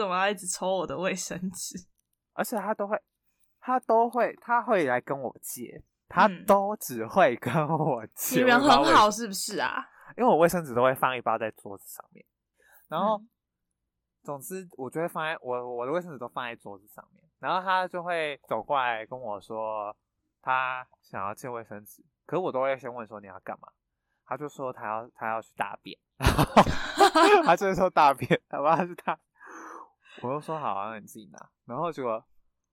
怎么要一直抽我的卫生纸？而且他都会，他都会，他会来跟我借，他嗯都只会跟我借。你人很好是不是啊？因为我卫生纸都会放一包在桌子上面，然后，嗯总之我就会放在我我的卫生纸都放在桌子上面，然后他就会走过来跟我说他想要借卫生纸，可是我都会先问说你要干嘛，他就说他要他要去大便，他就会说大便，好吧，他是大，我就说好啊，那你自己拿，然后结果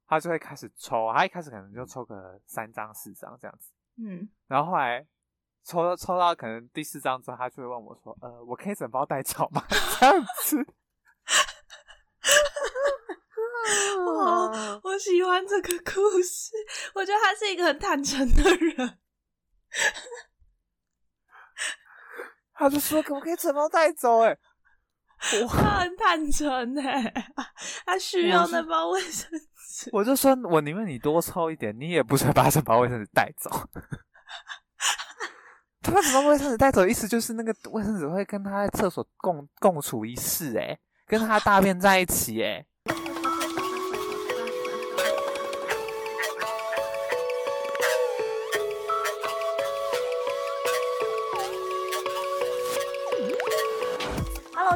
他就会开始抽，他一开始可能就抽个三张四张这样子，嗯，然后后来抽到抽到可能第四张之后，他就会问我说，呃，我可以整包带走吗？这样子。哇，我喜欢这个故事，我觉得他是一个很坦诚的人。他就说可不可以整包带走、欸？哎，我他很坦诚哎，他需要那包卫生纸。我就说我宁愿你多抽一点，你也不是把整包卫生纸带走。他把整包卫生纸带走，意思就是那个卫生纸会跟他在厕所共共处一室、欸，跟他大便在一起、欸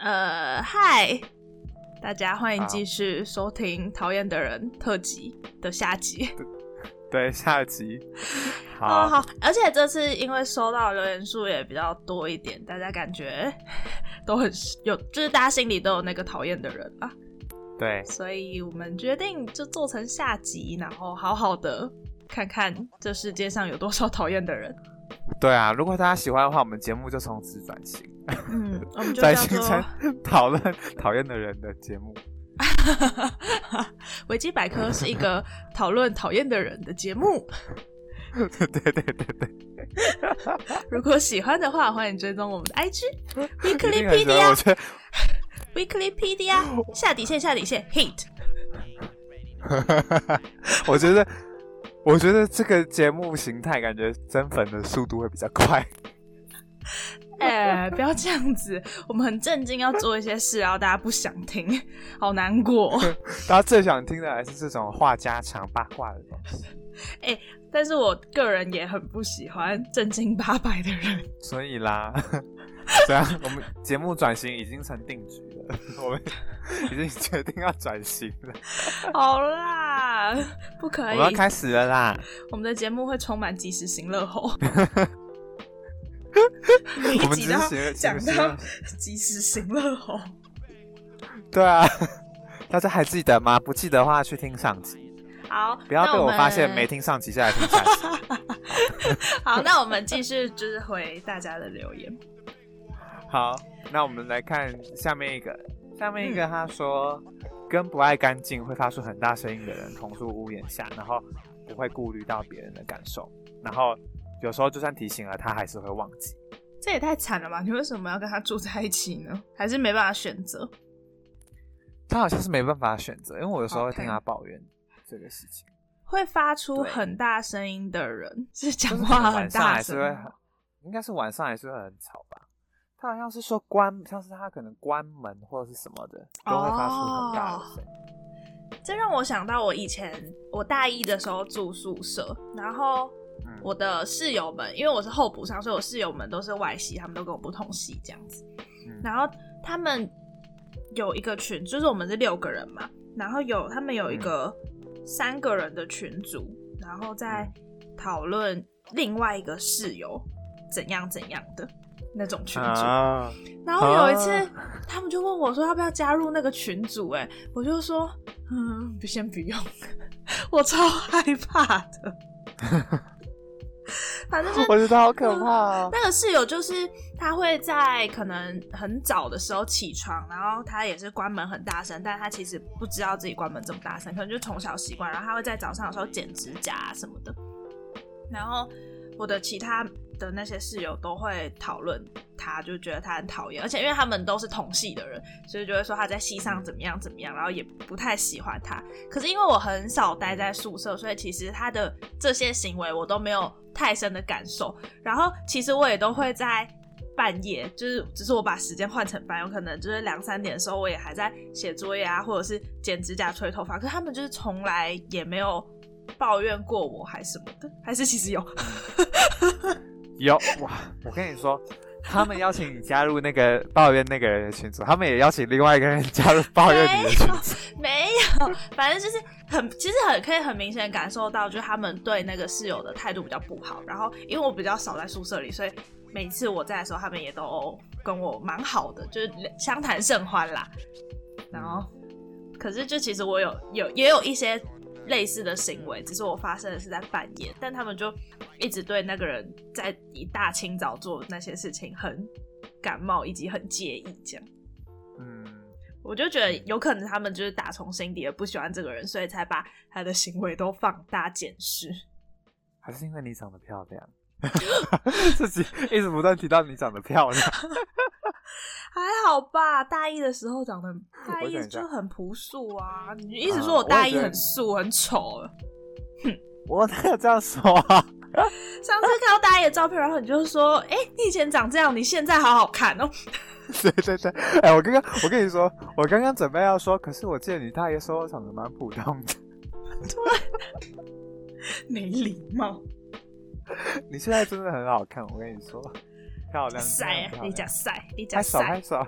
呃，嗨，大家欢迎继续收听《讨厌的人》特辑的下集。对，下集。哦，好，好，而且这次因为收到留言数也比较多一点，大家感觉 都很有，就是大家心里都有那个讨厌的人吧，对，所以我们决定就做成下集，然后好好的看看这世界上有多少讨厌的人。对啊，如果大家喜欢的话，我们节目就从此转型，嗯，我们就转叫做 讨论讨厌的人的节目。维基百科是一个讨论讨厌的人的节目。对对对对对，如果喜欢的话，欢迎追踪我们的 IG Weeklypedia Weeklypedia 下底线下底线 Hate。我觉得，我觉得这个节目形态感觉增粉的速度会比较快。哎、不要这样子，我们很震惊，要做一些事，然后大家不想听，好难过。大家最想听的还是这种话家常八卦的东西，但是我个人也很不喜欢正经八百的人。所以啦，这样我们节目转型已经成定局了，我们已经决定要转型了，好啦，不可以我们，要开始了啦。我们的节目会充满及时行乐吼。每我们只是学讲学到及时行乐哦。对啊，大家还记得吗？不记得的话去听上集，好，不要被我发现没。听上集再来听下集。好，那我们继续就是回大家的留言。好，那我们来看下面一个，下面一嗯个他说，跟不爱干净会发出很大声音的人同住屋檐下，然后不会顾虑到别人的感受，然后有时候就算提醒了，他还是会忘记。这也太惨了吧！你为什么要跟他住在一起呢？还是没办法选择？他好像是没办法选择，因为我有时候会听他抱怨这个事情，会发出很大声音的人是讲话很晚上大还是会应该是晚上还是会很吵吧。他好像是说关，像是他可能关门或者是什么的，都会发出很大的声音。这让我想到我以前我大一的时候住宿舍，然后嗯我的室友们，因为我是候补上，所以我室友们都是外系，他们都跟我不同系这样子。嗯然后他们有一个群，就是我们是六个人嘛，然后有他们有一个三个人的群组，然后在讨论另外一个室友怎样怎样的那种群组。啊，然后有一次，啊他们就问我说要不要加入那个群组，哎，我就说，嗯，不先不用，我超害怕的。反正就是我觉得好可怕哦。那个室友就是他会在可能很早的时候起床，然后他也是关门很大声，但他其实不知道自己关门这么大声，可能就从小习惯，然后他会在早上的时候剪指甲啊什么的。然后我的其他的那些室友都会讨论他，就觉得他很讨厌，而且因为他们都是同系的人，所以就会说他在系上怎么样怎么样，然后也不太喜欢他。可是因为我很少待在宿舍，所以其实他的这些行为我都没有太深的感受。然后其实我也都会在半夜，就是只是我把时间换成半夜，有可能就是两三点的时候，我也还在写作业啊，或者是剪指甲、吹头发。可是他们就是从来也没有抱怨过我，还是什么的，还是其实有。有哇！我跟你说，他们邀请你加入那个抱怨那个人的群组，他们也邀请另外一个人加入抱怨你的群组。没有，反正就是很，其实很可以很明显感受到，就是他们对那个室友的态度比较不好。然后因为我比较少在宿舍里，所以每次我在的时候，他们也都跟我蛮好的，就是相谈甚欢啦。然后，可是就其实我有有也有一些类似的行为，只是我发生的是在半夜，但他们就一直对那个人在一大清早做那些事情很感冒，以及很介意这样。嗯，我就觉得有可能他们就是打从心底的不喜欢这个人，所以才把他的行为都放大检视。还是因为你长得漂亮，自己一直不断提到你长得漂亮。还好吧，大一的时候长得大一就很朴素啊，你一直说我大一很素很丑。我哪有这样说啊？上次看到大一的照片，然后你就说：“哎、你以前长这样，你现在好好看哦。对对对，哎、我刚刚我跟你说，我刚刚准备要说，可是我记得你大爷说我长得蛮普通的，”对没礼貌，你现在真的很好看，我跟你说，漂亮，晒啊！你讲晒，你讲拍手拍晒。手，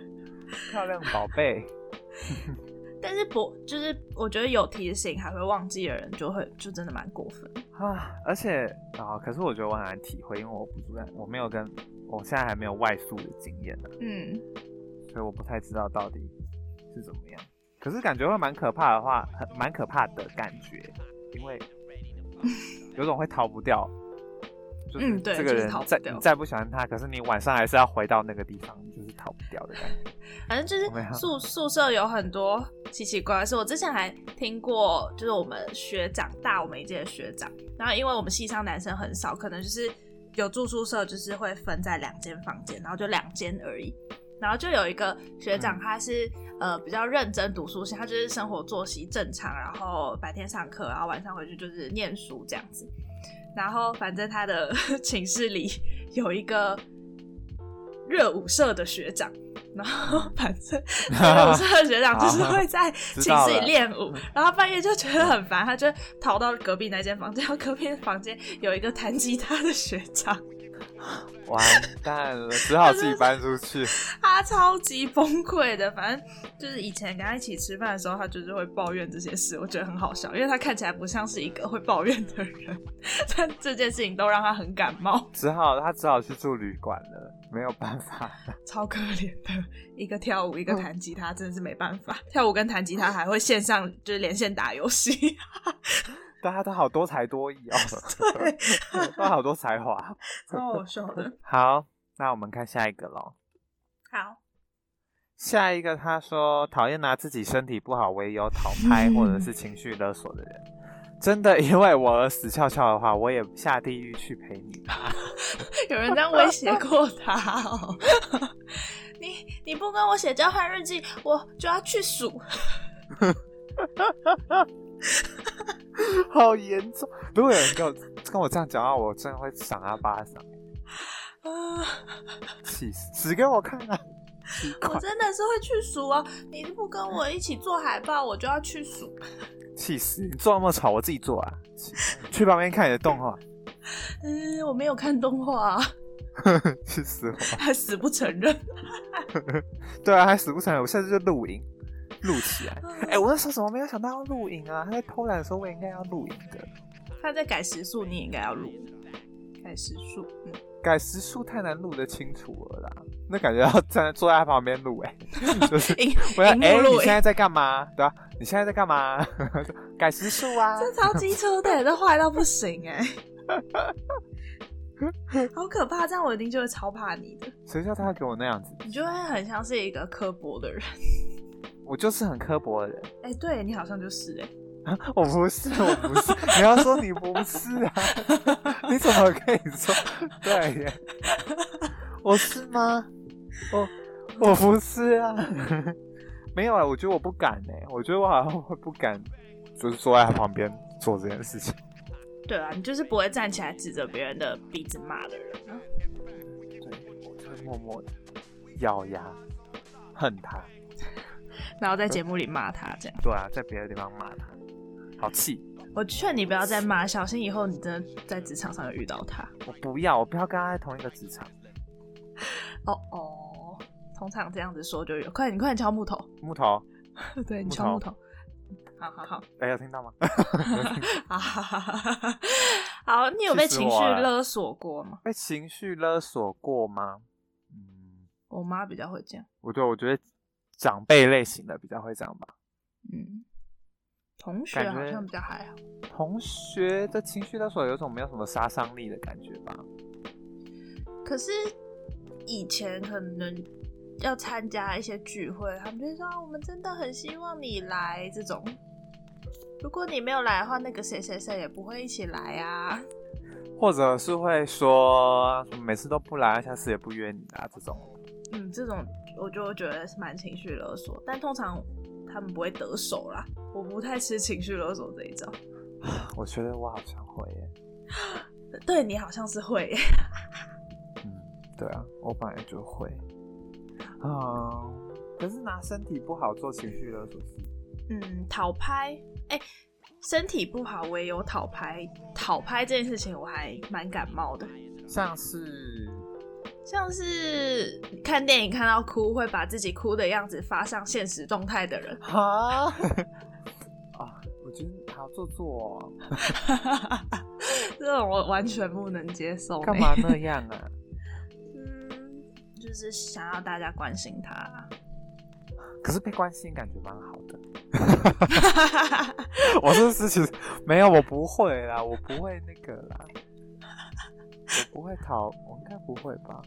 漂亮宝贝。但是不，就是我觉得有提醒还会忘记的人，就会就真的蛮过分。啊，而且啊，可是我觉得我很难体会，因为我不住在，我没有跟，我现在还没有外宿的经验呢，嗯，所以我不太知道到底是怎么样。可是感觉会蛮可怕的话，很蛮可怕的感觉，因为有种会逃不掉。就是嗯对就是这个人再逃不掉你再不喜欢他，可是你晚上还是要回到那个地方，就是逃不掉的感觉。反正就是宿宿舍有很多奇奇怪怪的事。我之前还听过，就是我们学长大我们一届的学长，然后因为我们系上男生很少，可能就是有住宿舍，就是会分在两间房间，然后就两间而已。然后就有一个学长，嗯他是、呃比较认真读书型，他就是生活作息正常，然后白天上课，然后晚上回去就是念书这样子。然后反正他的 寝室里有一个热舞社的学长，然后反正 热舞社的学长就是会在寝室里练舞，然后半夜就觉得很烦，他就逃到隔壁那间房间，然后隔壁的房间有一个弹吉他的学长，完蛋了，只好自己搬出去。他超级崩溃的。反正就是以前跟他一起吃饭的时候，他就是会抱怨这些事，我觉得很好笑，因为他看起来不像是一个会抱怨的人，但这件事情都让他很感冒，只好他只好去住旅馆了，没有办法。超可怜的。一个跳舞，一个弹吉他，真的是没办法。跳舞跟弹吉他还会线上就是连线打游戏，大家都好多才多艺哦 对，都好多才华。超好笑的。好，那我们看下一个喽。好，下一个他说讨厌拿自己身体不好为由讨拍或者是情绪勒索的人。真的因为我而死翘翘的话，我也下地狱去陪你吧。有人这样威胁过他哦。你你不跟我写交换日记，我就要去数。好严重！如果有人跟我 跟我这样讲话，我真的会赏他巴掌，啊，气死！死给我看啊！我，真的是会去数哦。你不跟我一起做海报，我就要去数。气死！你做那么吵，我自己做啊！去旁边看你的动画，嗯，我没有看动画，气死我！还死不承认。对啊，还死不承认，我下次就录影，录起来。哎、我那时候怎么没有想到要录影啊？他在偷懒的时候，我也应该要录影的。他在改时速，你也应该要录。改时速，嗯，改时速太难录得清楚了啦，那感觉要站在坐在他旁边录哎，就是荧我要哎、你现在在干嘛？对吧、你现在在干嘛？改时速啊！这超机车的，这坏到不行哎。好可怕！这样我一定就会超怕你的，谁叫他给我那样子？你就会很像是一个刻薄的人。我就是很刻薄的人。哎、对你好像就是哎、啊，我不是，我不是。你要说你不是啊？你怎么可以说对耶？我是吗？我我不是啊。没有啊，我觉得我不敢呢。我觉得我好像会不敢，就是坐在他旁边做这件事情。对啊，你就是不会站起来指着别人的鼻子骂的人啊。对，我就会默默的咬牙恨他。然后在节目里骂他这样。对啊，在别的地方骂他，好气。我劝你不要再骂，小心以后你真的在职场上有遇到他。我不要，我不要跟他在同一个职场。哦哦，通常这样子说就有。快点，你快点敲木头。木头，对你敲木头。好好好，哎、有听到吗？好，你有被情绪勒索过吗？被情绪勒索过吗？嗯，我妈比较会这样。我对我觉得长辈类型的比较会这样吧。嗯，同学好像比较还好。同学的情绪勒索有种没有什么杀伤力的感觉吧？可是以前可能要参加一些聚会，他们就说、啊、我们真的很希望你来这种。如果你没有来的话，那个谁谁谁也不会一起来啊。或者是会说每次都不来，下次也不约你啊这种。嗯，这种我就觉得是蛮情绪勒索，但通常他们不会得手啦。我不太吃情绪勒索这一招。我觉得我好像会耶。对你好像是会耶，嗯，对啊，我本来就会。嗯，可是拿身体不好做情绪勒索是嗯，讨拍，哎、身体不好我也有讨拍，讨拍这件事情我还蛮感冒的。像是像是看电影看到哭，会把自己哭的样子发上现实动态的人，啊 啊，我觉得好做作哦，这种我完全不能接受。干嘛？那样啊？嗯，就是想要大家关心他。可是被关心感觉蛮好的。我是是其实没有，我不会啦，我不会那个啦，我不会逃，我应该不会吧？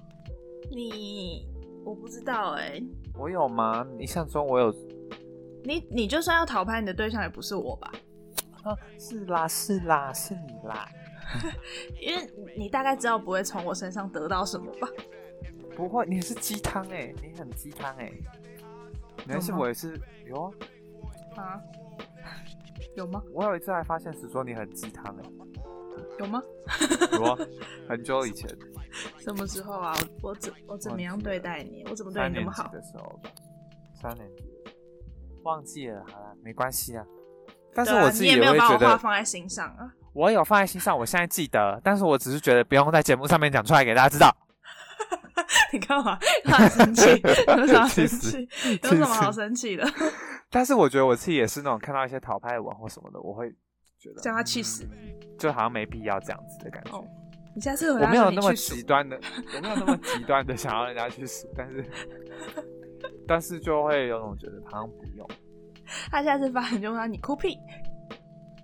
你我不知道哎、我有吗？印象中我有你你就算要逃拍，你的对象也不是我吧？啊，是啦是啦是你啦，因为你大概知道不会从我身上得到什么吧？不会，你是鸡汤哎，你很鸡汤哎，没事，我也是有啊，啊？有吗？我有一次还发现是说你很鸡汤哎，有吗？有啊，很久以前，什么时候啊？我我怎我怎么样对待你？我怎么对你那么好？级的时候吧，三年级忘记了，好了，没关系啊。但是我自己你也没有把我话会觉得，放在心上啊。我有放在心上，我现在记得，但是我只是觉得不用在节目上面讲出来给大家知道。你干嘛？干嘛生气？有什么好生气？有什么好生气的？但是我觉得我自己也是那种看到一些淘拍文或什么的，我会觉得叫他去死嗯就好像没必要这样子的感觉。哦你下次回我来没有那么极端的，我没有那么极端的想要人家去死，但是但是就会有种觉得好像不用。他下次发你就说你哭屁。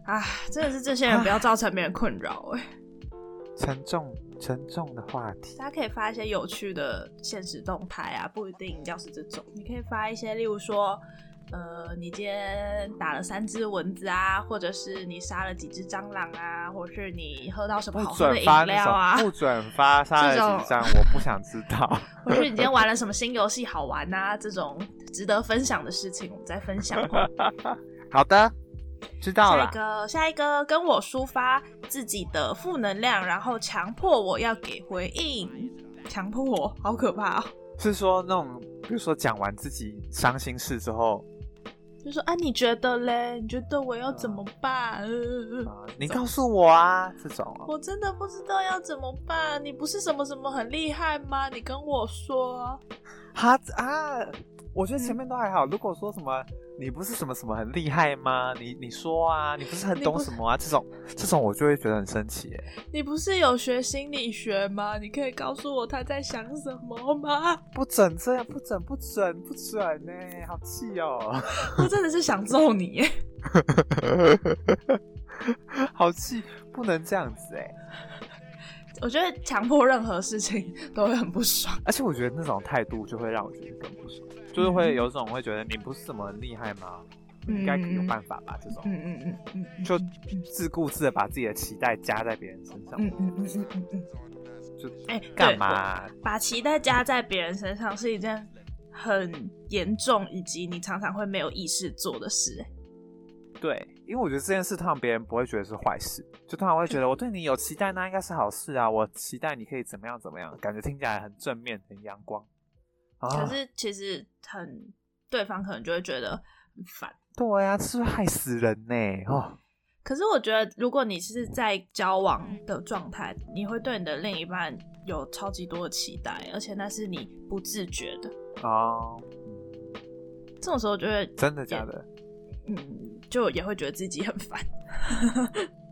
啊，真的是这些人不要造成别人困扰哎、沉重沉重的话题，大家可以发一些有趣的现实动态啊，不一定要是这种，你可以发一些，例如说，呃，你今天打了三只蚊子啊，或者是你杀了几只蟑螂啊，或者是你喝到什么好喝的饮料啊，，不转发 杀了几张，我不想知道。或是你今天玩了 什么新游戏好玩啊，这种值得分享的事情，我们再分享哦。好的，知道了下一。个，下一个，跟我抒发自己的负能量，然后强迫我要给回应，强迫我，好可怕哦！是说那种，比如说讲完自己伤心事之后，就说啊，你觉得嘞？你觉得我要怎么办？你告诉我啊，这种哦、我真的不知道要怎么办。你不是什么什么很厉害吗？你跟我说。哈啊，我觉得前面都还好。如果说什么你不是什么什么很厉害吗？你你说啊，你不是很懂什么啊？这种这种我就会觉得很生气。你不是有学心理学吗？你可以告诉我他在想什么吗？不准这样，不准不准不准呢，好气哦。我真的是想揍你耶！好气，不能这样子哎、我觉得强迫任何事情都会很不爽。而且我觉得那种态度就会让我觉得更不爽，就是会有种会觉得你不是这么厉害吗？应该有办法吧？这种嗯嗯嗯嗯嗯，就自顾自的把自己的期待加在别人身上，嗯嗯嗯嗯嗯嗯，就哎，干嘛？把期待加在别人身上是一件很严重，以及你常常会没有意识做的事。哎对，因为我觉得这件事通常别人不会觉得是坏事，就通常会觉得我对你有期待，那应该是好事啊。我期待你可以怎么样怎么样，感觉听起来很正面、很阳光。啊可，是其实很，对方可能就会觉得很烦。对呀、啊，是不是害死人呢？哦，可是我觉得，如果你是在交往的状态，你会对你的另一半有超级多的期待，而且那是你不自觉的。哦，这种时候就会，真的假的？嗯，就也会觉得自己很烦。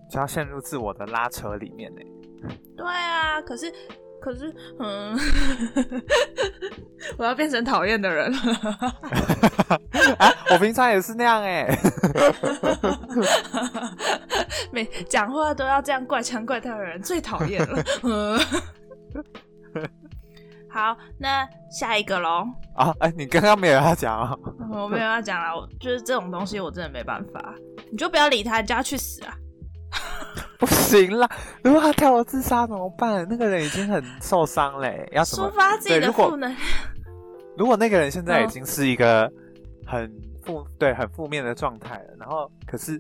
就要陷入自我的拉扯里面呢。对啊，可是，可是，嗯，我要变成讨厌的人了。啊，我平常也是那样 哎。每讲话都要这样怪腔怪调的人最讨厌了。嗯好，那下一个喽。啊，哎，你刚刚没有要讲啊？我没有要讲了，我就是这种东西，我真的没办法。你就不要理他，你叫他去死啊！不行啦，如果他跳楼自杀怎么办？那个人已经很受伤嘞，要抒发自己的对如果负能量。如果那个人现在已嗯经是一个很负对很负面的状态了，然后可是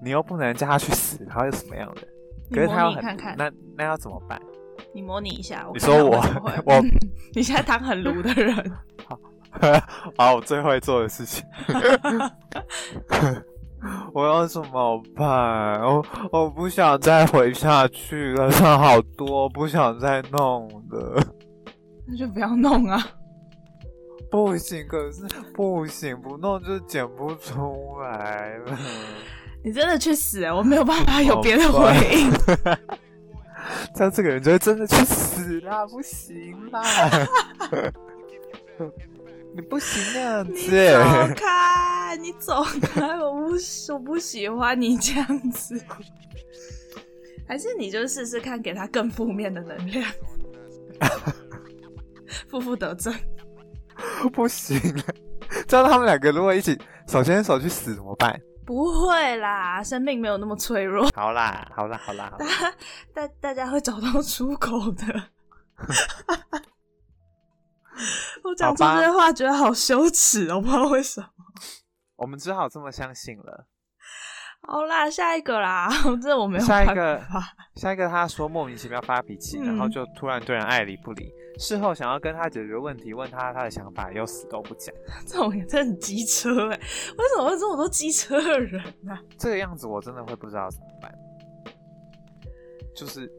你又不能叫他去死，然后又什么样的？可是他要很看看，那那要怎么办？你模拟一下。你说我我 你现在当很炉的人，好，我最会做的事情，我要怎么办？我我不想再回下去了，剩好多，不想再弄了。那就不要弄啊。不行，可是不行，不弄就剪不出来了。你真的去死、欸！我没有办法有别的回应。这样这个人就会真的去死啦，不行啦！你不行那样你子，走开，你走开！我不喜，我不喜欢你这样子。还是你就试试看，给他更负面的能量，负负得正。不行。这样他们两个如果一起手牵手去死怎么办？不会啦，生命没有那么脆弱，好啦，好啦，好啦，好啦 大大家会找到出口的。我讲出这些话，觉得好羞耻哦，我不知道为什么。我们只好这么相信了。好啦，下一个啦，这我没有下一个。下一个，他说莫名其妙发脾气，嗯然后就突然对人爱理不理，事后想要跟他解决问题，问他他的想法，又死都不讲。这种也真的很机车哎，为什么会这么多机车的人呢、这个样子我真的会不知道怎么办。就是，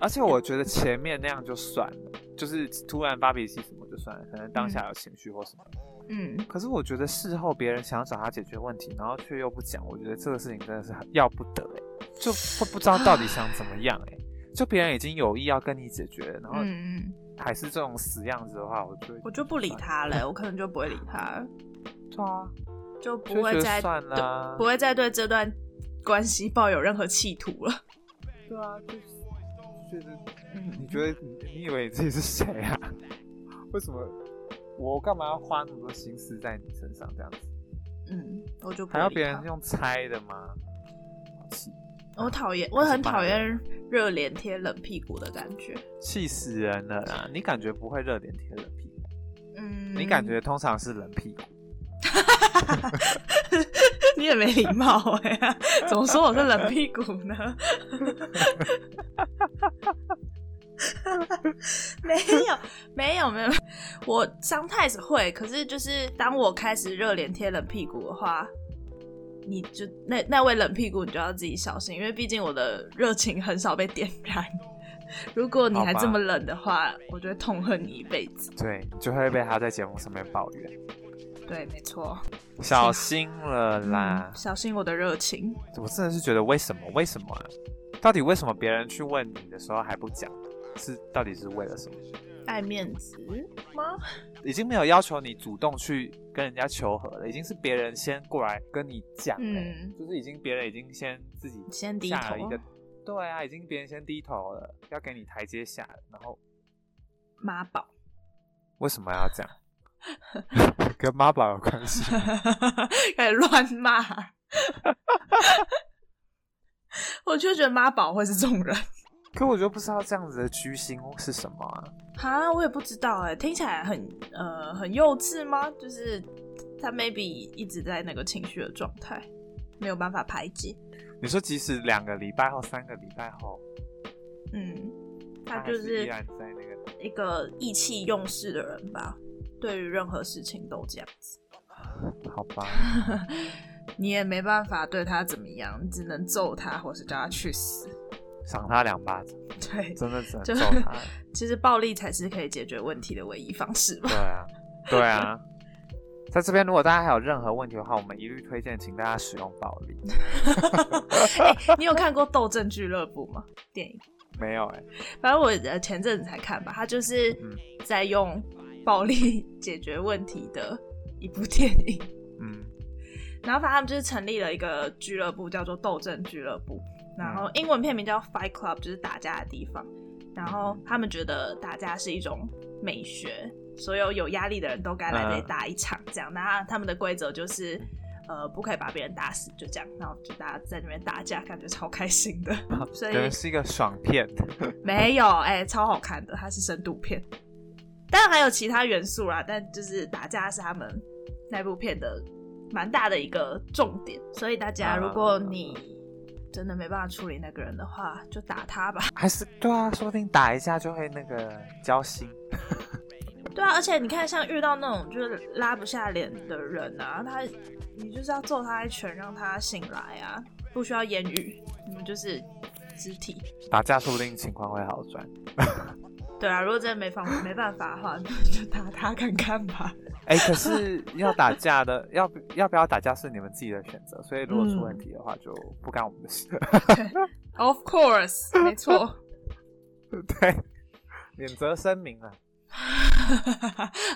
而且我觉得前面那样就算了，就是突然发脾气什么就算了，可能当下有情绪或什么。嗯，可是我觉得事后别人想要找他解决问题，然后却又不讲，我觉得这个事情真的是很要不得哎、就会不知道到底想怎么样哎、就别人已经有意要跟你解决，然后还是这种死样子的话，我就会我就不理他了，我可能就不会理他，对啊，就不会再算了啊、不会再对这段关系抱有任何企图了。对啊，就是你觉得你你以为你自己是谁啊？为什么我干嘛要花那么多心思在你身上这样子？嗯，我就不还要别人用猜的吗？我讨厌，我很讨厌热脸贴冷屁股的感觉。气死人了啦！你感觉不会热脸贴冷屁股，嗯，你感觉通常是冷屁股。你也没礼貌哎、怎么说我是冷屁股呢？没有，没有，没有。我 sometimes 会，可是就是当我开始热脸贴冷屁股的话，你就那那位冷屁股，你就要自己小心，因为毕竟我的热情很少被点燃。如果你还这么冷的话，我就会痛恨你一辈子。对，就会被他在节目上面抱怨，对，没错。小心了啦嗯！小心我的热情。我真的是觉得为什么？为什么啊？到底为什么别人去问你的时候还不讲？是到底是为了什么？爱面子吗？已经没有要求你主动去跟人家求和了，已经是别人先过来跟你讲了，嗯就是已经别人已经先自己先低头了一个，对啊，已经别人先低头了，要给你台阶下了，然后妈宝，为什么要这样？跟妈宝有关系吗？开始乱骂。我就觉得妈宝会是这种人。可我就不知道这样子的居心是什么啊？哈，我也不知道哎，听起来很呃很幼稚吗？就是他 maybe 一直在那个情绪的状态，没有办法排解。你说即使两个礼拜后、三个礼拜后，嗯，他就是是依然在那个，一个意气用事的人吧，对于任何事情都这样子。好吧？你也没办法对他怎么样，你只能揍他，或是叫他去死。赏他两巴掌，对，真的只能揍他。其实暴力才是可以解决问题的唯一方式吧对。啊，对啊。在这边，如果大家还有任何问题的话，我们一律推荐请大家使用暴力。哎你有看过《斗阵俱乐部》吗？电影？没有哎、反正我呃前阵子才看吧，他就是嗯在用暴力 解决问题的一部电影。嗯然后反正他们就是成立了一个俱乐部，叫做斗争俱乐部。然后英文片名叫 Fight Club，就是打架的地方。然后他们觉得打架是一种美学，所有有压力的人都该来这里打一场，这样。那他们的规则就是，呃，不可以把别人打死，就这样。然后就大家在那边打架，感觉超开心的。所以是一个爽片。没有，哎、超好看的，它是深度片。当然还有其他元素啦，但就是打架是他们那部片的蛮大的一个重点。所以大家，啊如果你真的没办法处理那个人的话，就打他吧。还是对啊，说不定打一下就会那个交心。对啊，而且你看，像遇到那种就是拉不下脸的人啊，他你就是要揍他一拳，让他醒来啊，不需要言语，你们就是肢体。打架说不定情况会好转。对啊，如果真的没方没办法的话，那就打他看看吧。哎、可是要打架的，要不要不要打架是你们自己的选择，所以如果出问题的话，就不干我们的事。Of course，没错。对，免责声明啊。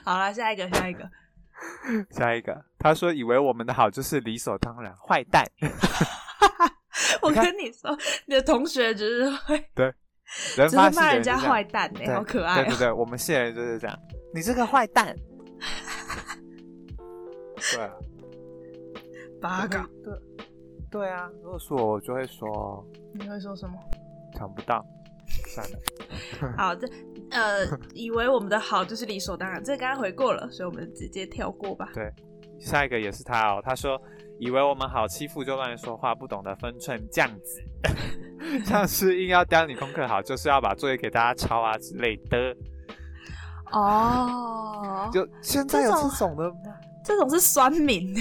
好了，下一个，下一个。下一个，他说以为我们的好就是理所当然，坏蛋。我跟你说，你的同学就是会，人只发系的会骂人家坏蛋呢、对好可爱、哦。对对对，我们系的人就是这样，你这个坏蛋。对啊，八个，对对啊，如果是我，我就会说你会说什么？想不到，算了。好，这呃，以为我们的好就是理所当然，这个刚刚回过了，所以我们直接跳过吧。对，下一个也是他哦，他说以为我们好欺负就乱说话，不懂得分寸，这样子，像是硬要刁你功课好，就是要把作业给大家抄啊之类的。哦，就现在有这种这种的吗？这种是酸民，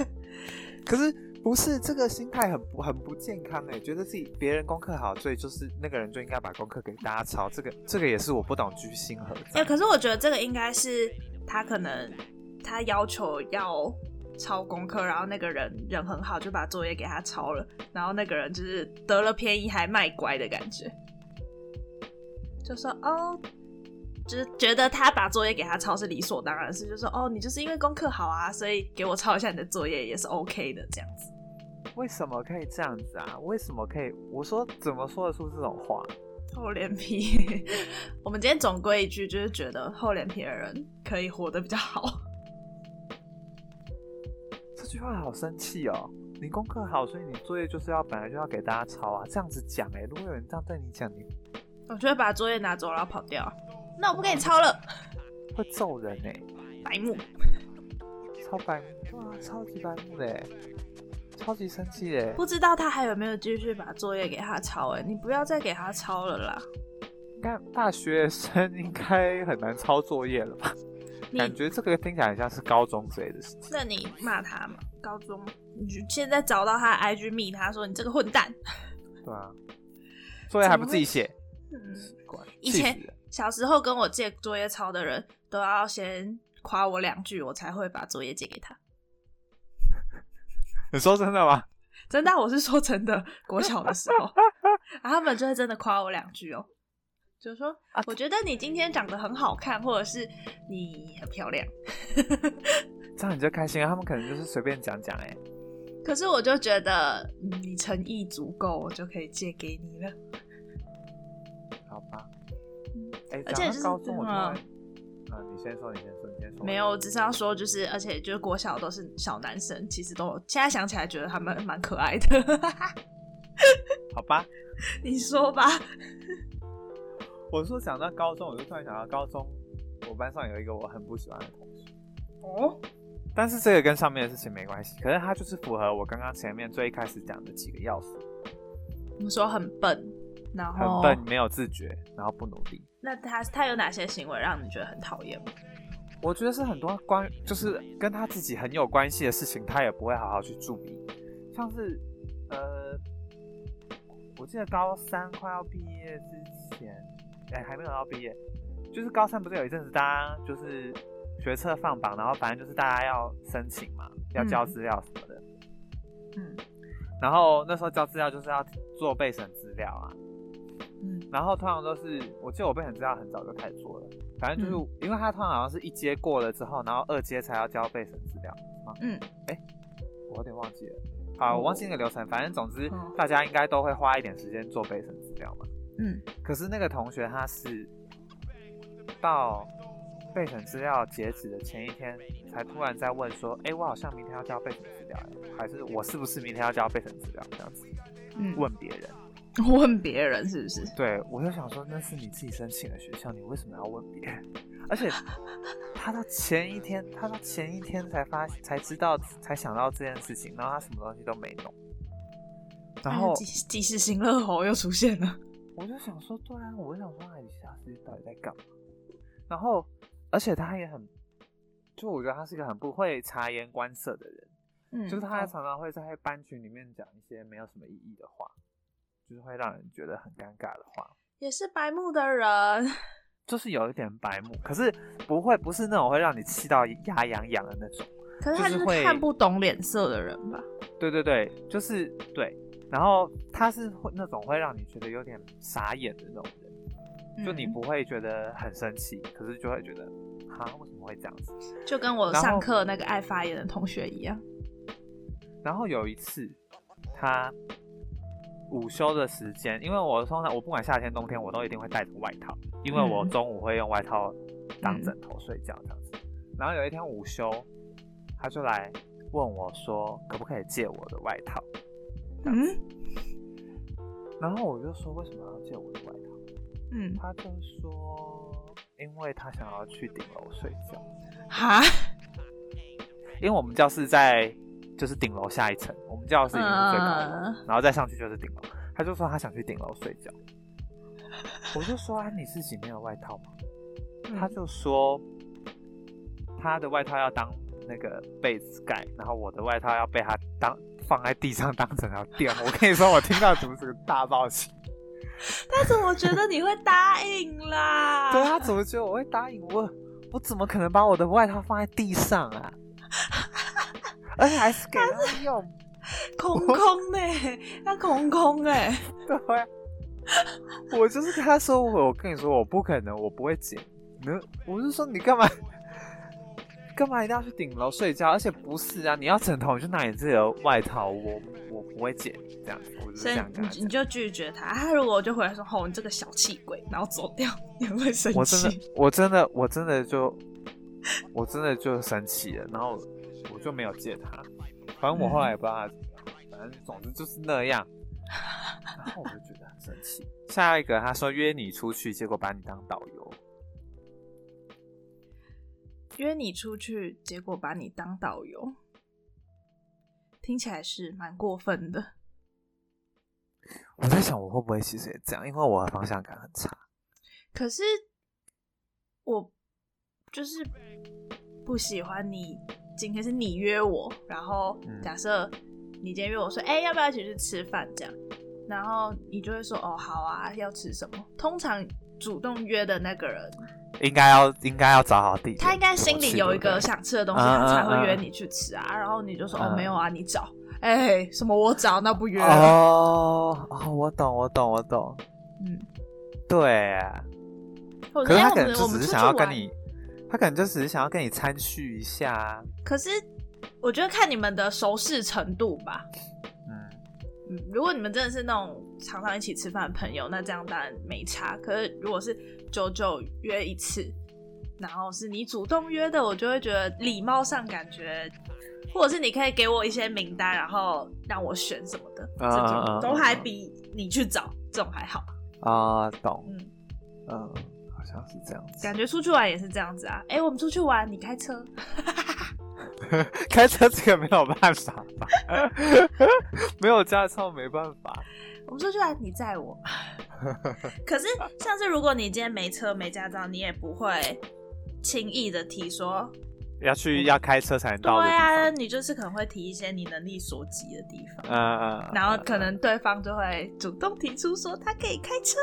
可是不是这个心态很不很不健康哎，觉得自己别人功课好，所以就是那个人就应该把功课给大家抄，这个这个也是我不懂居心何哎、在。可是我觉得这个应该是他可能他要求要抄功课，然后那个人人很好，就把作业给他抄了，然后那个人就是得了便宜还卖乖的感觉，就说哦。就是觉得他把作业给他抄是理所当然的事，就说哦，你就是因为功课好啊，所以给我抄一下你的作业也是 OK 的这样子。为什么可以这样子啊？为什么可以？我说怎么说得出这种话？厚脸皮，我们今天总归一句，就是觉得厚脸皮的人可以活得比较好。这句话好生气哦！你功课好，所以你作业就是要本来就要给大家抄啊，这样子讲哎、如果有人这样对你讲，你我就会把作业拿走，然后跑掉。那我不给你抄了，会揍人哎、白目。超白目，哇，超级白目的哎，超级生气哎！不知道他还有没有继续把作业给他抄？哎，你不要再给他抄了啦！看大学生应该很难抄作业了吧？你感觉这个听起来很像是高中之类的事情。那你骂他嘛？高中你就现在找到他的 IG 密他说你这个混蛋。对啊，作业还不自己写，嗯，管以前小时候跟我借作业抄的人都要先夸我两句，我才会把作业借给他。你说真的吗？真的啊，我是说真的，国小的时候，然后他们就会真的夸我两句哦，就说啊我觉得你今天长得很好看，或者是你很漂亮。这样你就开心了。他们可能就是随便讲讲，哎，可是我就觉得，嗯，你诚意足够，我就可以借给你了。好吧。哎，而且就是讲到高中，我突然，嗯啊，你先说，你先说，你先说。没有，我只是要说，就是而且就是国小都是小男生，其实都现在想起来觉得他们蛮可爱的。好吧。你说吧。我说想到高中，我就突然想到高中，我班上有一个我很不喜欢的同学，哦，但是这个跟上面的事情没关系，可是他就是符合我刚刚前面最一开始讲的几个要素，你说很笨，然后很后笨，没有自觉，然后不努力。那他他有哪些行为让你觉得很讨厌吗？我觉得是很多关，就是跟他自己很有关系的事情，他也不会好好去注意。像是，呃，我记得高三快要毕业之前，哎、还没有到毕业，就是高三不是有一阵子大家就是学测放榜，然后反正就是大家要申请嘛，要交嗯资料什么的。嗯然后那时候交资料就是要做备审资料啊，嗯然后通常都是，我记得我备审资料很早就开始做了，反正就是、因为他通常好像是一阶过了之后，然后二阶才要交备审资料，嗯，哎我有点忘记了。好，我忘记那个流程，反正总之哦大家应该都会花一点时间做备审资料嘛。嗯可是那个同学他是到备审资料截止的前一天，才突然在问说，哎、我好像明天要交备审资料，还是我是不是明天要交备审资料这样子嗯，问别人。问别人是不是？对，我就想说，那是你自己申请的学校，你为什么要问别人？而且他到前一天，他到前一天才发才知道，才想到这件事情，然后他什么东西都没弄。然后及时行乐猴又出现了。我就想说，对啊，我就想说，艾丽莎是到底在干嘛？然后，而且他也很，就我觉得他是一个很不会察言观色的人，嗯就是他常常会在班群里面讲一些没有什么意义的话，就是会让人觉得很尴尬的话。也是白目的人。就是有一点白目，可是不会，不是那种会让你气到牙痒痒的那种。可是他就是看不懂脸色的人吧？对对对，就是对。然后他是会那种会让你觉得有点傻眼的那种人，就你嗯不会觉得很生气，可是就会觉得，啊，为什么会这样子？就跟我上课那个爱发言的同学一样。然后有一次，他午休的时间，因为我通常我不管夏天冬天，我都一定会带着外套，因为我嗯中午会用外套当嗯枕头睡觉这样子。然后有一天午休，他就来问我说，可不可以借我的外套？这样子。嗯？然后我就说，为什么要借我的外套？嗯，他就说，因为他想要去顶楼睡觉，哈，因为我们教室在就是顶楼下一层，我们教室已经是最高了，嗯。然后再上去就是顶楼。他就说他想去顶楼睡觉，我就说啊，你自己没有外套吗？嗯。他就说他的外套要当那个被子盖，然后我的外套要被他当放在地上当枕头垫。我跟你说，我听到怎么是个大爆气。他怎么觉得你会答应啦？对他怎么觉得我会答应我？我怎么可能把我的外套放在地上啊？而且还是给他用。空空呢、他空空哎、对啊，我就是跟他说，我我跟你说，我不可能，我不会剪。你我是说你干嘛？干嘛一定要去顶楼睡觉？而且不是啊，你要枕头你就拿你自己的外套，我我不会剪这样子，我就是这样跟。你你就拒绝他。他如果就回来说：“吼，你这个小气鬼”，然后走掉，你会生我真的？，我真的，我真的就，我真的就生气了，然后我就没有借他。反正我后来也不知道他怎么样，反正总之就是那样。然后我就觉得很生气。下一个他说约你出去，结果把你当导游。约你出去，结果把你当导游，听起来是蛮过分的。我在想我会不会其实也这样，因为我的方向感很差。可是我就是不喜欢你。今天是你约我，然后嗯假设你今天约我说：“哎、要不要一起去吃饭？”这样，然后你就会说：“哦，好啊，要吃什么？”通常主动约的那个人，应该要应该要找好地点，他应该心里有一个想吃的东西，嗯他才会约你去吃啊。然后你就说：“哦，嗯没有啊，你找。”哎，什么我找那不约？哦哦，我懂我懂我懂，嗯，对可是他可能就只是想要跟你，他可能就只是想要跟你参叙一下啊。可是我觉得看你们的熟识程度吧。嗯，嗯，如果你们真的是那种常常一起吃饭的朋友，那这样当然没差。可是如果是久久约一次，然后是你主动约的，我就会觉得礼貌上感觉，或者是你可以给我一些名单，然后让我选什么的，啊这种都还比你去找这种还好。啊，懂，嗯，嗯，好像是这样子。感觉出去玩也是这样子啊。哎、我们出去玩，你开车，开车这个没有办法吧？没有驾照没办法。我们出去玩，你载我。可是，像是如果你今天没车没驾照，你也不会轻易的提说，要去要开车才能到对啊，你就是可能会提一些你能力所及的地方，嗯嗯。然后可能对方就会主动提出说他可以开车，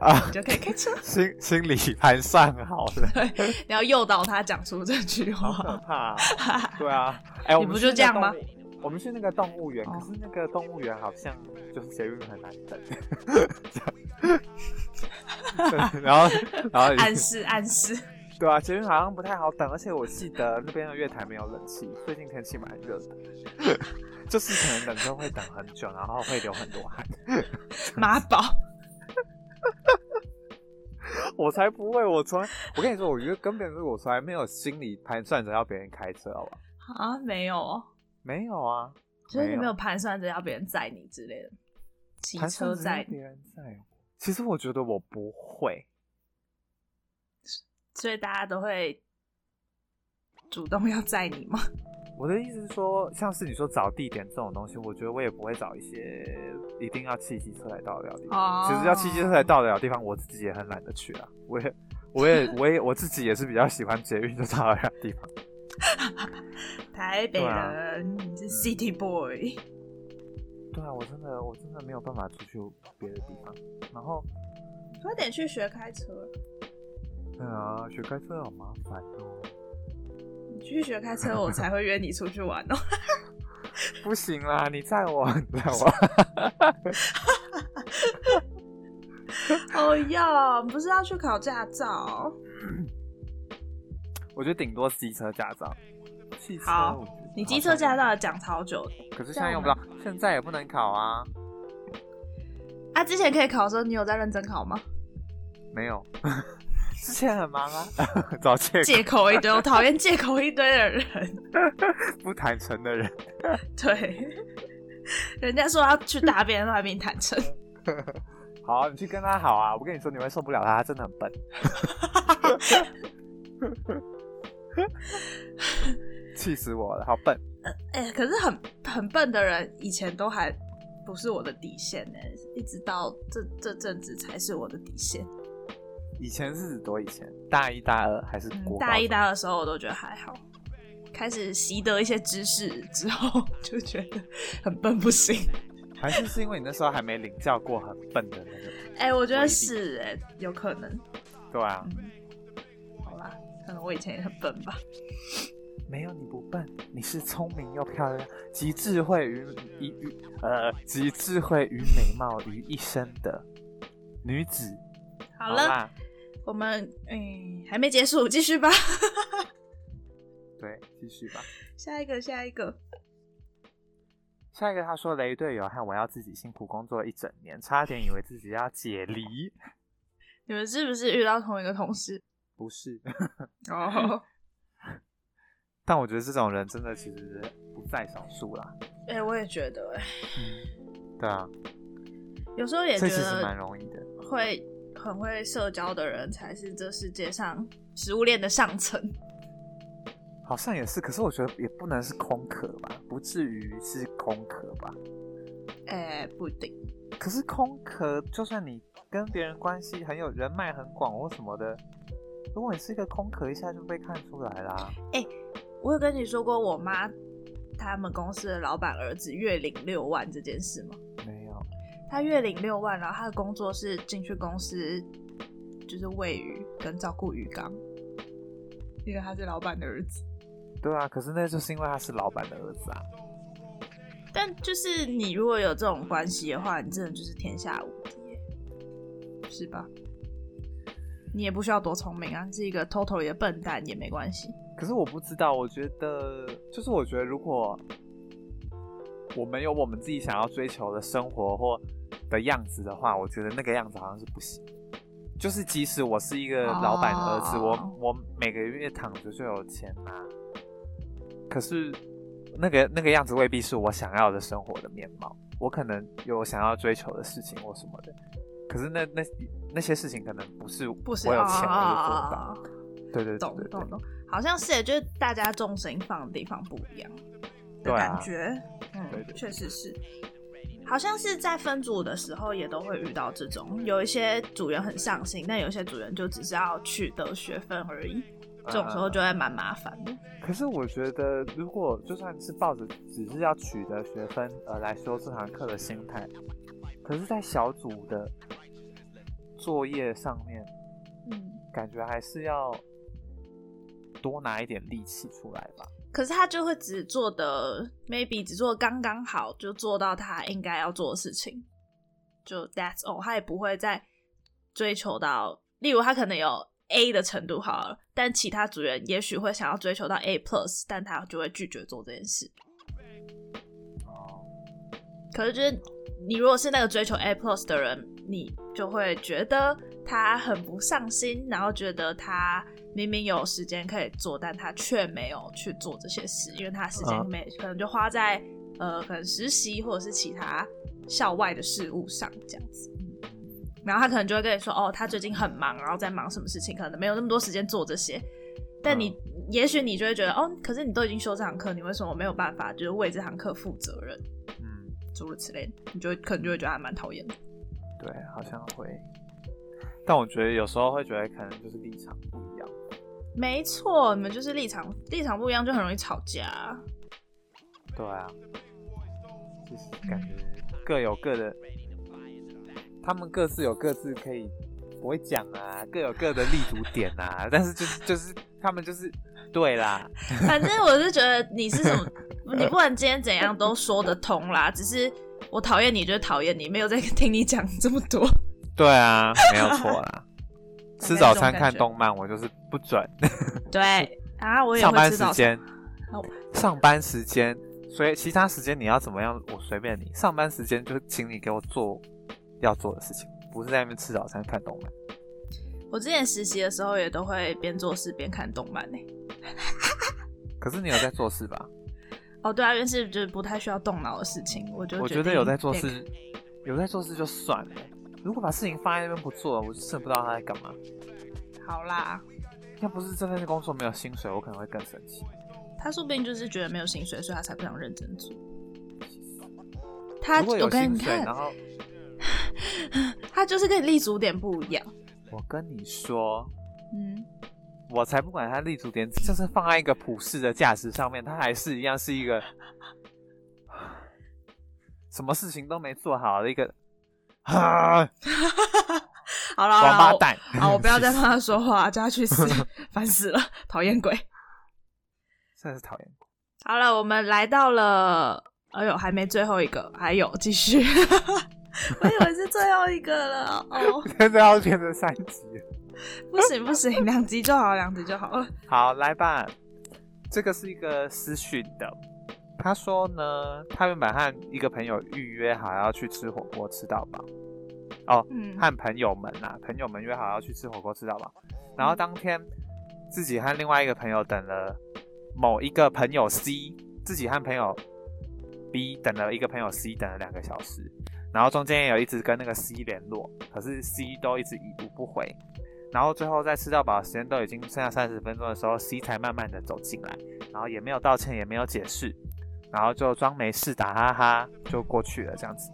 啊你，就可以开车，心心理盘算好了，你要诱导他讲出这句好可话。怕、啊。对啊，哎、我你不就这样吗？我们去那个动物园，哦可是那个动物园好像就是捷运很难等。然后，然后暗示暗示，对啊，捷运好像不太好等，而且我记得那边的月台没有冷气，最近天气蛮热的，就是可能等车会等很久，然后会流很多汗。妈宝，我才不会，我从来，我跟你说，我觉得根本是我从来没有心里盘算着要别人开车，好吧？啊，没有哦，没有啊，没有就是你没有盘算着要别人载你之类的，骑车载别人载我。其实我觉得我不会，所以大家都会主动要载你吗？我的意思是说，像是你说找地点这种东西，我觉得我也不会找一些一定要骑机车来到得了的地方。哦其实要骑机车才到得了的地方，我自己也很懒得去啊。我也，我也，我也，我自己也是比较喜欢捷运就到得了的地方。台北人，你是 City Boy，对啊，我真的，我真的没有办法出去别的地方。然后，快点去学开车。对啊，学开车好麻烦哦。你去学开车，我才会约你出去玩哦。不行啦，你载我，你载我。哦哟，不是要去考驾照？我觉得顶多是机车驾照。汽车好你机车驾照讲超久的可是现在用不到，现在也不能考啊。啊！之前可以考的时候，你有在认真考吗？没有，之前很忙啊，找借口借口一堆，我讨厌借口一堆的人。不坦诚的人。对，人家说要去大便，都还没坦诚。好，你去跟他好啊！我跟你说，你会受不了他，他真的很笨。气死我了，好笨！哎、可是很很笨的人，以前都还不是我的底线呢，一直到这这阵子才是我的底线。以前是指多以前，大一、大二还是嗯、大一、大二的时候，我都觉得还好。开始习得一些知识之后，就觉得很笨不行。还是是因为你那时候还没领教过很笨的那个？哎、我觉得是哎、有可能。对啊，嗯，好啦，可能我以前也很笨吧。没有你不笨，你是聪明又漂亮，集智慧与一与呃集智慧与美貌于一身的女子。好了，啦，我们嗯还没结束，继续吧。对，继续吧。下一个，下一个。下一个他说雷队友和我要自己辛苦工作一整年，差点以为自己要解离，你们是不是遇到同一个同事？不是。哦，但我觉得这种人真的其实不在少数啦。哎、我也觉得、哎，对啊，有时候也觉这其实蛮容易的。会很会社交的人才是这世界上食物链的上层。好像也是，可是我觉得也不能是空壳吧，不至于是空壳吧。哎、不一定。可是空壳，就算你跟别人关系很有人脉很广或什么的，如果你是一个空壳，一下就被看出来啦。我有跟你说过，我妈他们公司的老板儿子月领六万这件事吗？没有，他月领六万，然后他的工作是进去公司就是喂鱼跟照顾鱼缸，因为他是老板的儿子。对啊，可是那就是因为他是老板的儿子啊。但就是你如果有这种关系的话，你真的就是天下无敌，是吧？你也不需要多聪明啊，你是一个 totally 的笨蛋也没关系。可是我不知道，我觉得就是我觉得如果我们有我们自己想要追求的生活或的样子的话，我觉得那个样子好像是不行。就是即使我是一个老板的儿子，哦我我每个月躺着就有钱拿，可是那个那个样子未必是我想要的生活的面貌。我可能有想要追求的事情或什么的，可是那那那些事情可能不是我有钱我就做啊到。对对对懂对对好像是耶，就是大家重心放的地方不一样感觉，嗯对对，确实是。好像是在分组的时候也都会遇到这种，有一些组员很上心，但有些组员就只是要取得学分而已，这种时候就会蛮麻烦的。可是我觉得，如果就算是抱着只是要取得学分而来修这堂课的心态，可是，在小组的作业上面，嗯，感觉还是要多拿一点力气出来吧。可是他就会只做的 maybe 只做得刚刚好，就做到他应该要做的事情，就 that's all，他也不会再追求到，例如他可能有 A 的程度好了，但其他组员也许会想要追求到 A plus，但他就会拒绝做这件事。哦，可是就是你如果是那个追求 A plus 的人，你就会觉得他很不上心，然后觉得他明明有时间可以做，但他却没有去做这些事，因为他时间嗯没、可能就花在呃可能实习或者是其他校外的事物上这样子。然后他可能就会跟你说，哦，他最近很忙，然后在忙什么事情，可能没有那么多时间做这些。但你、也许你就会觉得，哦，可是你都已经修这堂课，你为什么没有办法就是为这堂课负责任？嗯，诸如此类，你就可能就会觉得还蛮讨厌的。对，好像会。但我觉得有时候会觉得可能就是立场不一样。没错，你们就是立场立场不一样，就很容易吵架。对啊，就是感觉各有各的，他们各自有各自可以不会讲啊，各有各的立足点啊，但是就是就是他们就是对啦，反正我是觉得你是什么，你不管今天怎样都说得通啦。只是我讨厌你，就是讨厌你，没有在听你讲这么多。对啊，没有错啦。吃早餐看动漫，我就是不准。对啊，我也上班。时间，上班时间，所以其他时间你要怎么样，我随便你。上班时间就请你给我做要做的事情，不是在那边吃早餐看动漫。我之前实习的时候也都会边做事边看动漫呢、可是你有在做事吧？哦，对啊，因为是就是不太需要动脑的事情，我就我觉得有在做事，有在做事就算了。如果把事情放在那边不做，我就真的不知道他在干嘛。好啦。要不是这份工作没有薪水，我可能会更生气。他说不定就是觉得没有薪水，所以他才不想认真做。他有我跟你看然，后 他就是跟你立足点不一样。我跟你说，嗯，我才不管他立足点，就是放在一个普世的价值上面，他还是一样是一个 什么事情都没做好的一个啊 好了，王八蛋。好，我不要再 帮他说话，叫他去死，烦死了，讨厌鬼。真的是讨厌。好了，我们来到了，哎呦，还没最后一个，还有继续。我以为是最后一个了，哦，现在要变成三集。不行不行，两集就好，两集就好了。好，来吧。这个是一个私讯的，他说呢，他原本和一个朋友预约好要去吃火锅，吃到饱。哦，嗯，和朋友们啊，朋友们约好要去吃火锅，吃到饱。然后当天自己和另外一个朋友等了某一个朋友 C，自己和朋友 B 等了一个朋友 C 等了两个小时，然后中间也有一直跟那个 C 联络，可是 C 都一直已读不回。然后最后在吃到饱的时间都已经剩下三十分钟的时候，C 才慢慢的走进来，然后也没有道歉，也没有解释，然后就装没事打哈哈就过去了这样子。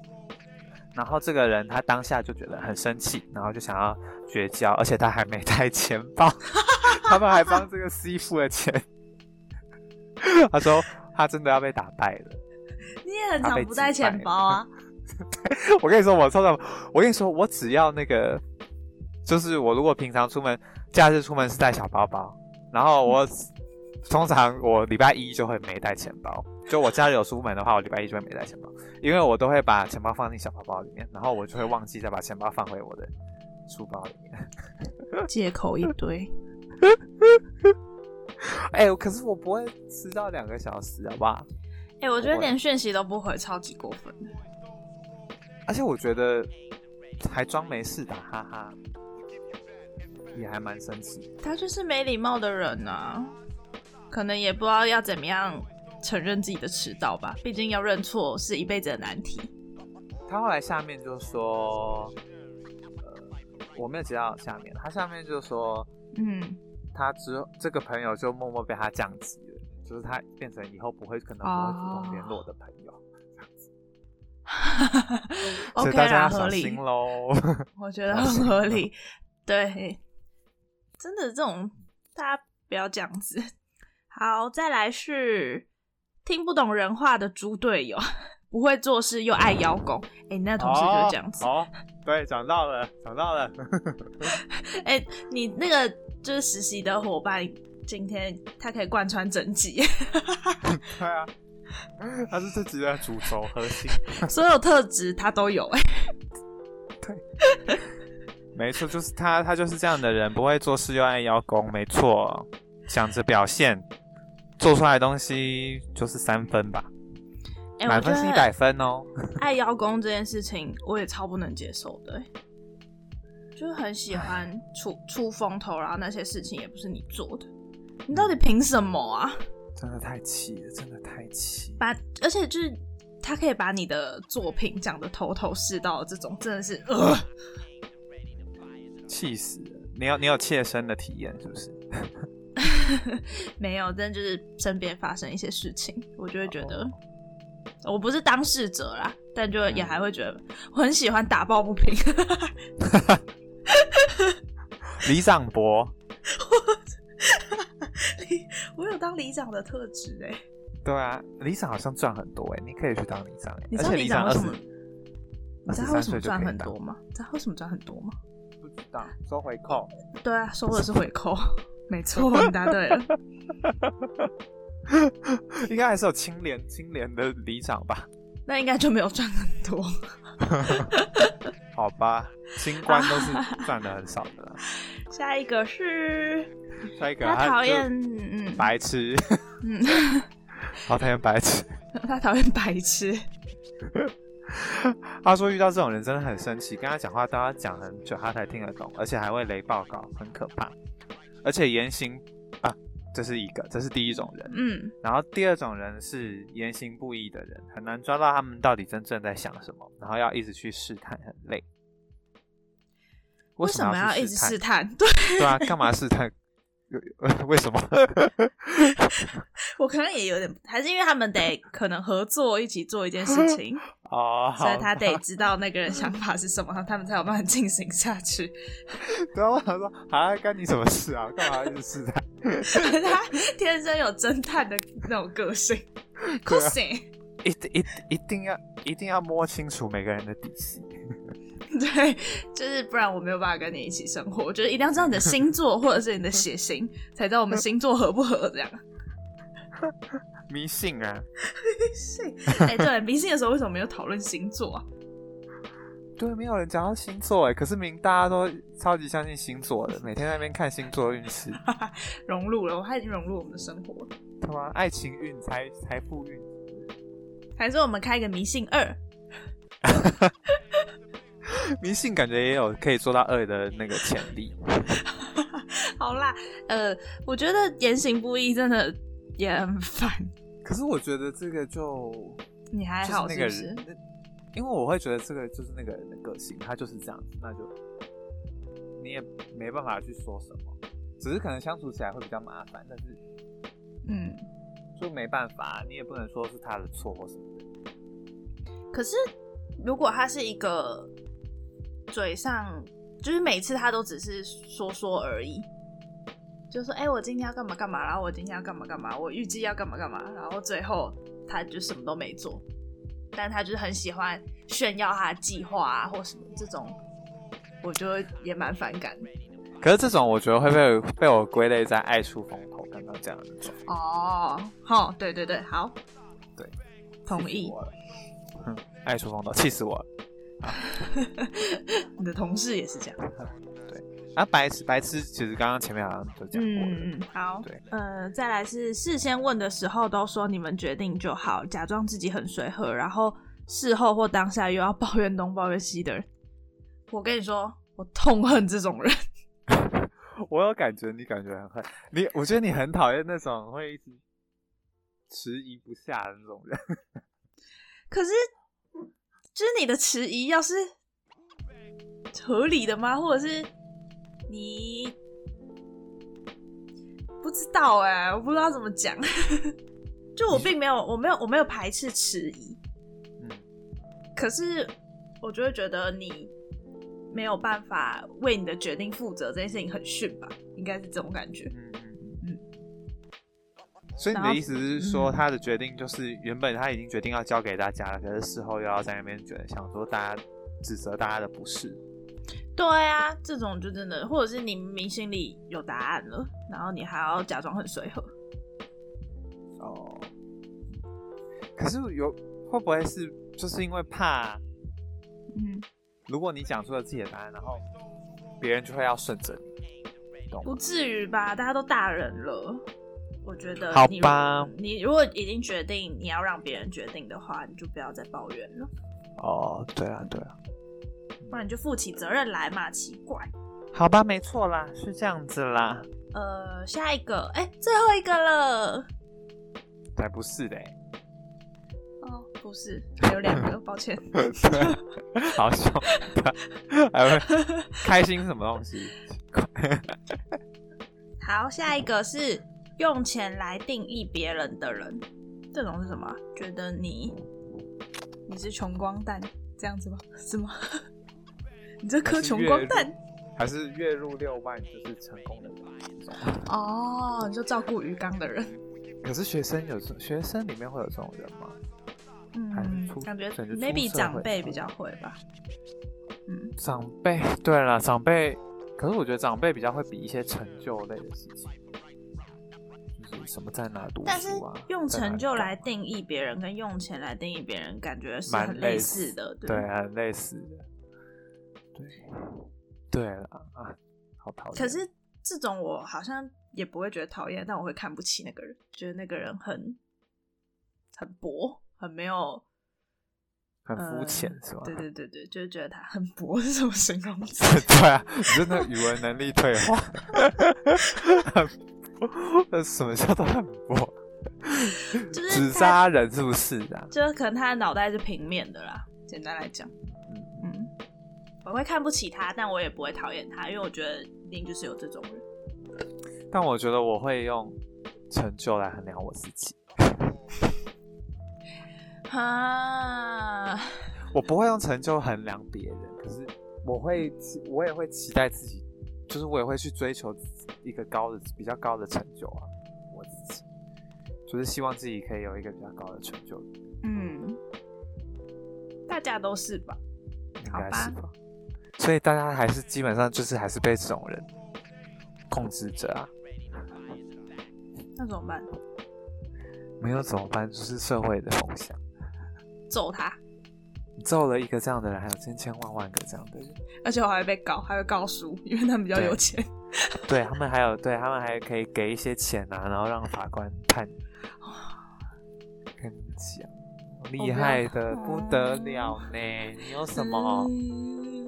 然后这个人他当下就觉得很生气，然后就想要绝交，而且他还没带钱包，他们还帮这个 C 付了钱。他说他真的要被打败了。你也很常不带钱包啊。我跟你说，我超常，我跟你说，我只要那个，就是我如果平常出门，假日出门是带小包包，然后我通常我礼拜一就会没带钱包。就我家里有出门的话，我礼拜一就会没带钱包，因为我都会把钱包放进小包包里面，然后我就会忘记再把钱包放回我的书包里面。借口一堆。哎、可是我不会迟到两个小时，好不好？哎、我觉得连讯息都不回，超级过分的。而且我觉得还装没事打哈哈，也还蛮生气。他就是没礼貌的人啊，可能也不知道要怎么样承认自己的迟到吧。毕竟要认错是一辈子的难题。他后来下面就说，呃，我没有接到下面，他下面就说，嗯，他之后这个朋友就默默被他降级了，就是他变成以后不会可能不会主动联络的朋友，这样子。所 OK 啦，合理要小心，喽。我觉得很合理。对，真的这种大家不要这样子。好，再来是听不懂人话的猪队友，不会做事又爱邀功。哎、你那同事就是这样子。哦，对，讲到了，讲到了。哎、你那个就是实习的伙伴，今天他可以贯穿整集，对啊，他是这集的主轴核心。所有特质他都有、哎，没错，就是他，他就是这样的人，不会做事又爱邀功。没错，想着表现，做出来的东西就是三分吧，满分是一百分哦。爱邀功这件事情，我也超不能接受的、哎就是很喜欢出出风头，然后那些事情也不是你做的，你到底凭什么啊？真的太气了，真的太气。把而且就是他可以把你的作品讲的头头是道，这种真的是呃，气死了！你有你有切身的体验是不是？没有，真的就是身边发生一些事情，我就会觉得。我不是当事者啦，但就也还会觉得我很喜欢打抱不平。李长博，我有当李长的特质哎、对啊，李长好像赚很多哎，你可以去当李长哎，你知道里而且里长么？你知道他为什么赚很多吗？你知道他为什么赚很多吗？不知道收回扣。对啊，收的是回扣，没错，你答对了。应该还是有清廉清廉的里长吧？那应该就没有赚很多。好吧，清官都是赚的很少的啦。下一个是下一个他讨就厌，嗯白痴，嗯，好讨厌白痴。他讨厌白痴。他说遇到这种人真的很生气，跟他讲话都要讲很久，他才听得懂，而且还会雷报告，很可怕。而且言行啊，这是一个，这是第一种人。嗯，然后第二种人是言行不一的人，很难抓到他们到底真正在想什么，然后要一直去试探，很累。为什么要一直试探？探？对对啊，干嘛试探？为什么？我可能也有点，还是因为他们得可能合作一起做一件事情，哦，所以他得知道那个人想法是什么，他们才有办法进行下去。对啊，我想说，啊，干你什么事啊？干嘛一直试探？他天生有侦探的那种个性，酷 对啊刑。一定一一定要一定要摸清楚每个人的底细。对，就是不然我没有办法跟你一起生活。我觉得一定要知道你的星座或者是你的血型，才知道我们星座合不合这样。迷信啊，迷信，哎、对，迷信的时候为什么没有讨论星座啊？对，没有人讲到星座哎，可是明明大家都超级相信星座的，每天在那边看星座运势，融入了，我它已经融入我们的生活了。对吗？爱情运、财财富运，还是我们开一个迷信二？迷信感觉也有可以做到二的那个潜力。好啦，呃，我觉得言行不一真的也很烦。可是我觉得这个就你还就是好是不是那个人？，因为我会觉得这个就是那个人的个性，他就是这样子，那就你也没办法去说什么，只是可能相处起来会比较麻烦，但是嗯，就没办法，你也不能说是他的错或什么的。可是如果他是一个嘴上，就是每次他都只是说说而已，就说哎、我今天要干嘛干嘛，然后我今天要干嘛干嘛，我预计要干嘛干嘛，然后最后他就什么都没做，但他就是很喜欢炫耀他的计划啊或什么这种，我就会也蛮反感的。可是这种我觉得会被被我归类在爱出风头，刚刚这样的状态。哦，好，对对对，好，对，同意。哼，爱出风头，气死我了。你的同事也是这样。啊，白痴白痴，其实刚刚前面好像都讲过了。嗯嗯，好对，呃，再来是事先问的时候都说你们决定就好，假装自己很随和，然后事后或当下又要抱怨东抱怨西的人。我跟你说，我痛恨这种人。我有感觉，你感觉很恨你，我觉得你很讨厌那种会一直迟疑不下的那种人。可是，就是你的迟疑要是合理的吗？或者是你不知道哎、我不知道怎么讲。就我并没有，我没有，我没有排斥迟疑，嗯，可是我就会觉得你没有办法为你的决定负责，这件事情很逊吧？应该是这种感觉。嗯嗯嗯嗯。所以你的意思是说，嗯他的决定就是原本他已经决定要交给大家了，可是事后又要在那边觉得想说大家指责大家的不是。对啊，这种就真的，或者是你明明心里有答案了，然后你还要假装很随和。哦。可是有会不会是就是因为怕，嗯，如果你讲出了自己的答案，然后别人就会要顺着你，懂？不至于吧？大家都大人了，我觉得好吧你如果已经决定你要让别人决定的话，你就不要再抱怨了，哦，对啊，对啊。不然你就负起责任来嘛。奇怪。好吧，没错啦，是这样子啦。呃，下一个，哎、最后一个了。才不是嘞。哦，不是，还有两个，抱歉。好笑，还会开心是什么东西？好，下一个是用钱来定义别人的人，这种是什么啊？觉得你你是穷光蛋这样子吗？是吗？你这颗穷光蛋还是月入六万就是成功的？哦，你就照顾鱼缸的人，可是学生有这学生里面会有这种人吗？嗯，感觉 maybe 长辈比较会吧。嗯，长辈对了，长辈，可是我觉得长辈比较会比一些成就类的事情，就是什么在哪读但是书啊，用在哪里成就来定义别人，跟用钱来定义别人，感觉是蛮很类似似的，对，很类似的，对，对了啊，好讨厌。可是这种我好像也不会觉得讨厌，但我会看不起那个人，觉得那个人很很薄，很没有很肤浅、呃是吧？对对对对，就是觉得他很薄是什么形容词？对啊，你真的语文能力退化。什么叫做很薄？就是纸他扎人是不是啊？就是可能他的脑袋是平面的啦，简单来讲，我会看不起他，但我也不会讨厌他，因为我觉得一定就是有这种人。但我觉得我会用成就来衡量我自己，哈，我不会用成就衡量别人，可是我会，我也会期待自己，就是我也会去追求一个高的、比较高的成就啊，我自己就是希望自己可以有一个比较高的成就，嗯，大家都是吧？应该是吧？所以大家还是基本上就是还是被这种人控制着啊，那怎么办？没有怎么办？就是社会的风向，揍他，你揍了一个这样的人，还有千千万万个这样的人。而且我还会被告，还会告输，因为他们比较有钱。对他们还有，对他们还可以给一些钱啊，然后让法官判。跟你讲，厉害的不得了呢！你有什么？嗯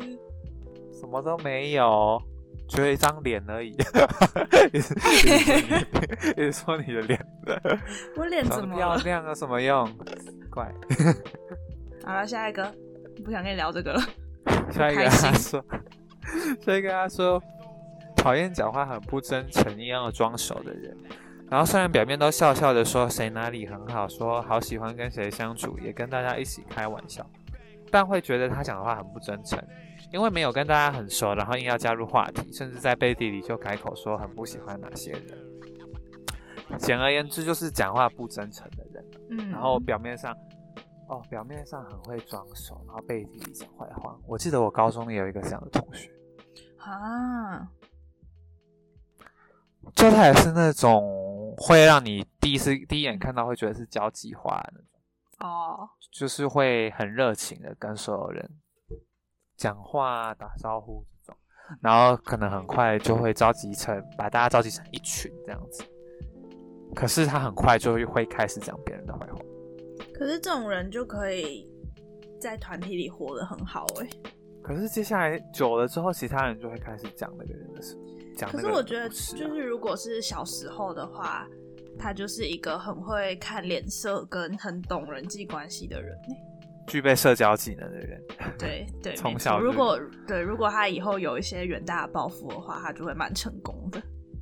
什么都没有，只有一张脸而已。一 直一直说你的脸 我脸怎么了？亮有什么用？怪。好了，下一个，不想跟你聊这个了。下一个他说，下一个他说，讨厌讲话很不真诚一样的装熟的人。然后虽然表面都笑笑的说谁哪里很好，说好喜欢跟谁相处，也跟大家一起开玩笑，但会觉得他讲的话很不真诚，因为没有跟大家很熟，然后硬要加入话题，甚至在背地里就改口说很不喜欢哪些人。简而言之，就是讲话不真诚的人。嗯，然后表面上，哦，表面上很会装熟，然后背地里讲坏话。我记得我高中也有一个这样的同学，啊，就他也是那种会让你第一次第一眼看到会觉得是交际花那种，哦，就是会很热情的跟所有人讲话、打招呼这种，然后可能很快就会召集成把大家召集成一群这样子。可是他很快就会开始讲别人的坏话。可是这种人就可以在团体里活得很好哎、可是接下来久了之后，其他人就会开始讲那个人的事，讲可是我觉得，就是如果是小时候的话，他就是一个很会看脸色跟很懂人际关系的人欸。具备社交技能的人，对 对，从小如果对如果他以后有一些远大的抱负的话，他就会蛮成功的。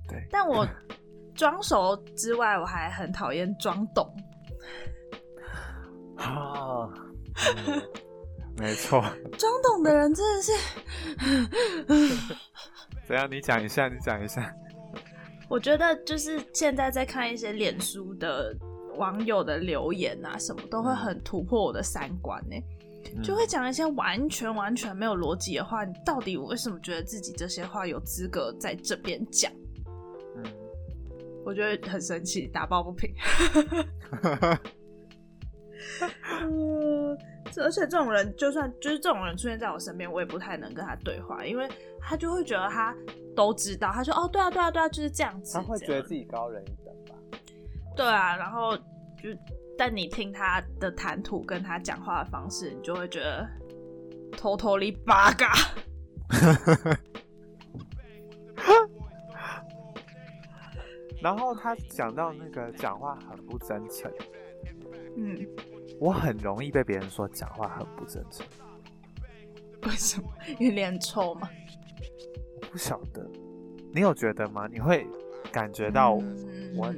对，但我装熟之外，我还很讨厌装懂。啊，嗯没错。装懂的人真的是，怎样？你讲一下，你讲一下。我觉得就是现在在看一些脸书的网友的留言啊，什么都会很突破我的三观呢、就会讲一些完全完全没有逻辑的话。你到底为什么觉得自己这些话有资格在这边讲？嗯，我觉得很生气，打抱不平。嗯，而且这种人，就算就是这种人出现在我身边，我也不太能跟他对话，因为他就会觉得他都知道，他说哦，对啊，对啊，对啊，就是这样子。他会觉得自己高人一等吧？对啊，然后就但你听他的谈吐跟他讲话的方式，你就会觉得 totally bug。然后他讲到那个讲话很不真诚，嗯，我很容易被别人说讲话很不真诚。为什么？因为脸臭吗？我不晓得，你有觉得吗？你会感觉到嗯我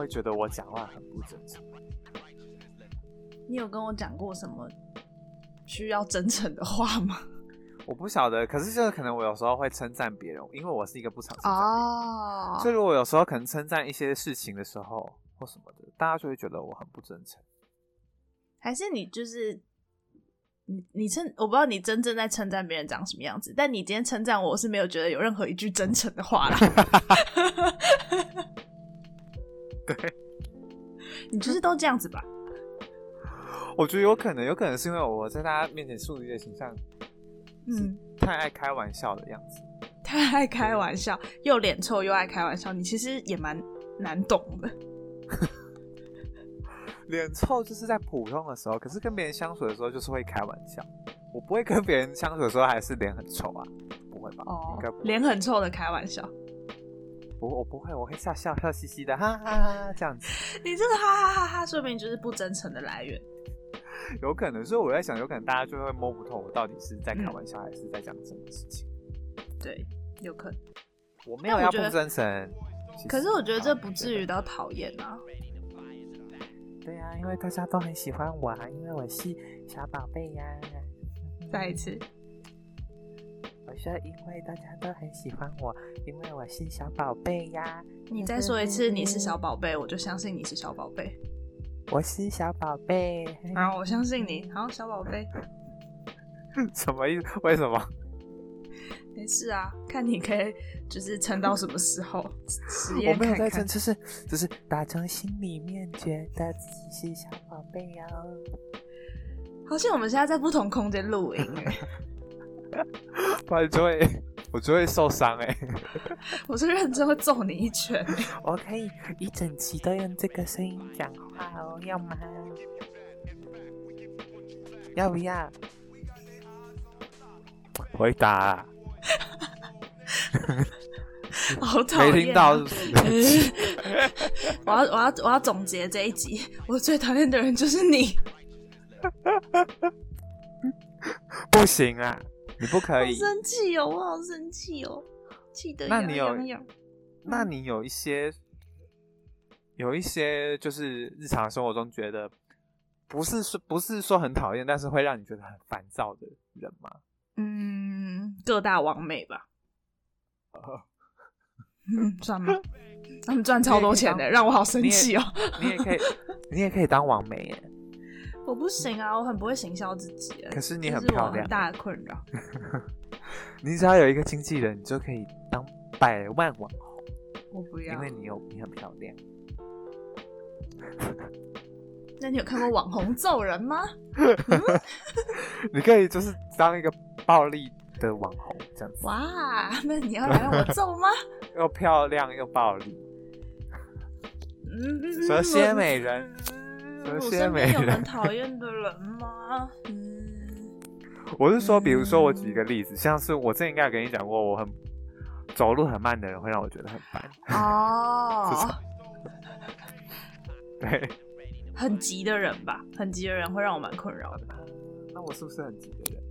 会觉得我讲话很不真诚？你有跟我讲过什么需要真诚的话吗？我不晓得，可是就是可能我有时候会称赞别人，因为我是一个不常称赞别人。哦所以如果有时候可能称赞一些事情的时候或什么的，大家就会觉得我很不真诚。还是你就是你你称我不知道你真正在称赞别人长什么样子，但你今天称赞我，我是没有觉得有任何一句真诚的话啦。对，你就是都这样子吧？我觉得有可能，有可能是因为我在大家面前树立的形象嗯，太爱开玩笑的样子。太爱开玩笑，又脸臭又爱开玩笑，你其实也蛮难懂的。脸臭就是在普通的时候，可是跟别人相处的时候就是会开玩笑。我不会跟别人相处的时候还是脸很臭啊，不会吧？哦。脸很臭的开玩笑，不，我不会，我会笑笑笑嘻嘻的，哈哈哈哈这样子。你这个哈哈哈哈，说明就是不真诚的来源。有可能，所以我在想，有可能大家就会摸不透我到底是在开嗯玩笑还是在讲真的事情。对，有可能。我没有要不真诚，可是我觉得这啊不至于到讨厌啊。对呀、因为大家都很喜欢我啊，因为我是小宝贝呀、再一次，我说因为大家都很喜欢我，因为我是小宝贝呀、你再说一次你是小宝贝，我就相信你是小宝贝。我是小宝贝。好，我相信你。好，小宝贝，什么意思？为什么？没事啊，看你可以就是撑到什么时候，实我验看看没有在撑，。就是就是打从心里面觉得自己是小宝贝呀、好像我们现在在不同空间录音哎，不然就会 我就会受伤哎、我是认真会揍你一拳欸。我可以一整期都用这个声音讲话哦，要吗？要不要？回答啊，好讨厌、啊！没听到是不是我要我要我要总结这一集，我最讨厌的人就是你。不行啊，你不可好以。生气哦，我好生气哦，气得牙那你有痒痒。那你有一些有一些就是日常生活中觉得不是说不是说很讨厌，但是会让你觉得很烦躁的人吗？嗯，各大王美吧。嗯，算吗？他们赚超多钱的，让我好生气哦。你也可以，你也可以当网媒耶。我不行啊，我很不会行销自己。可是你很漂亮很，大的困扰。你只要有一个经纪人，你就可以当百万网红，我不要因，为你有你很漂亮。那你有看过网红揍人吗？你可以就是当一个暴力的网红这样子，哇，那你要来让我揍吗？又漂亮又暴力。嗯，蛇蝎美人我身边有很讨厌的人吗？嗯，我是说，比如说我举一个例子，像是我之前应该有跟你讲过，我很走路很慢的人会让我觉得很烦。哦 对，很急的人吧，很急的人会让我蛮困扰的。那我是不是很急的人？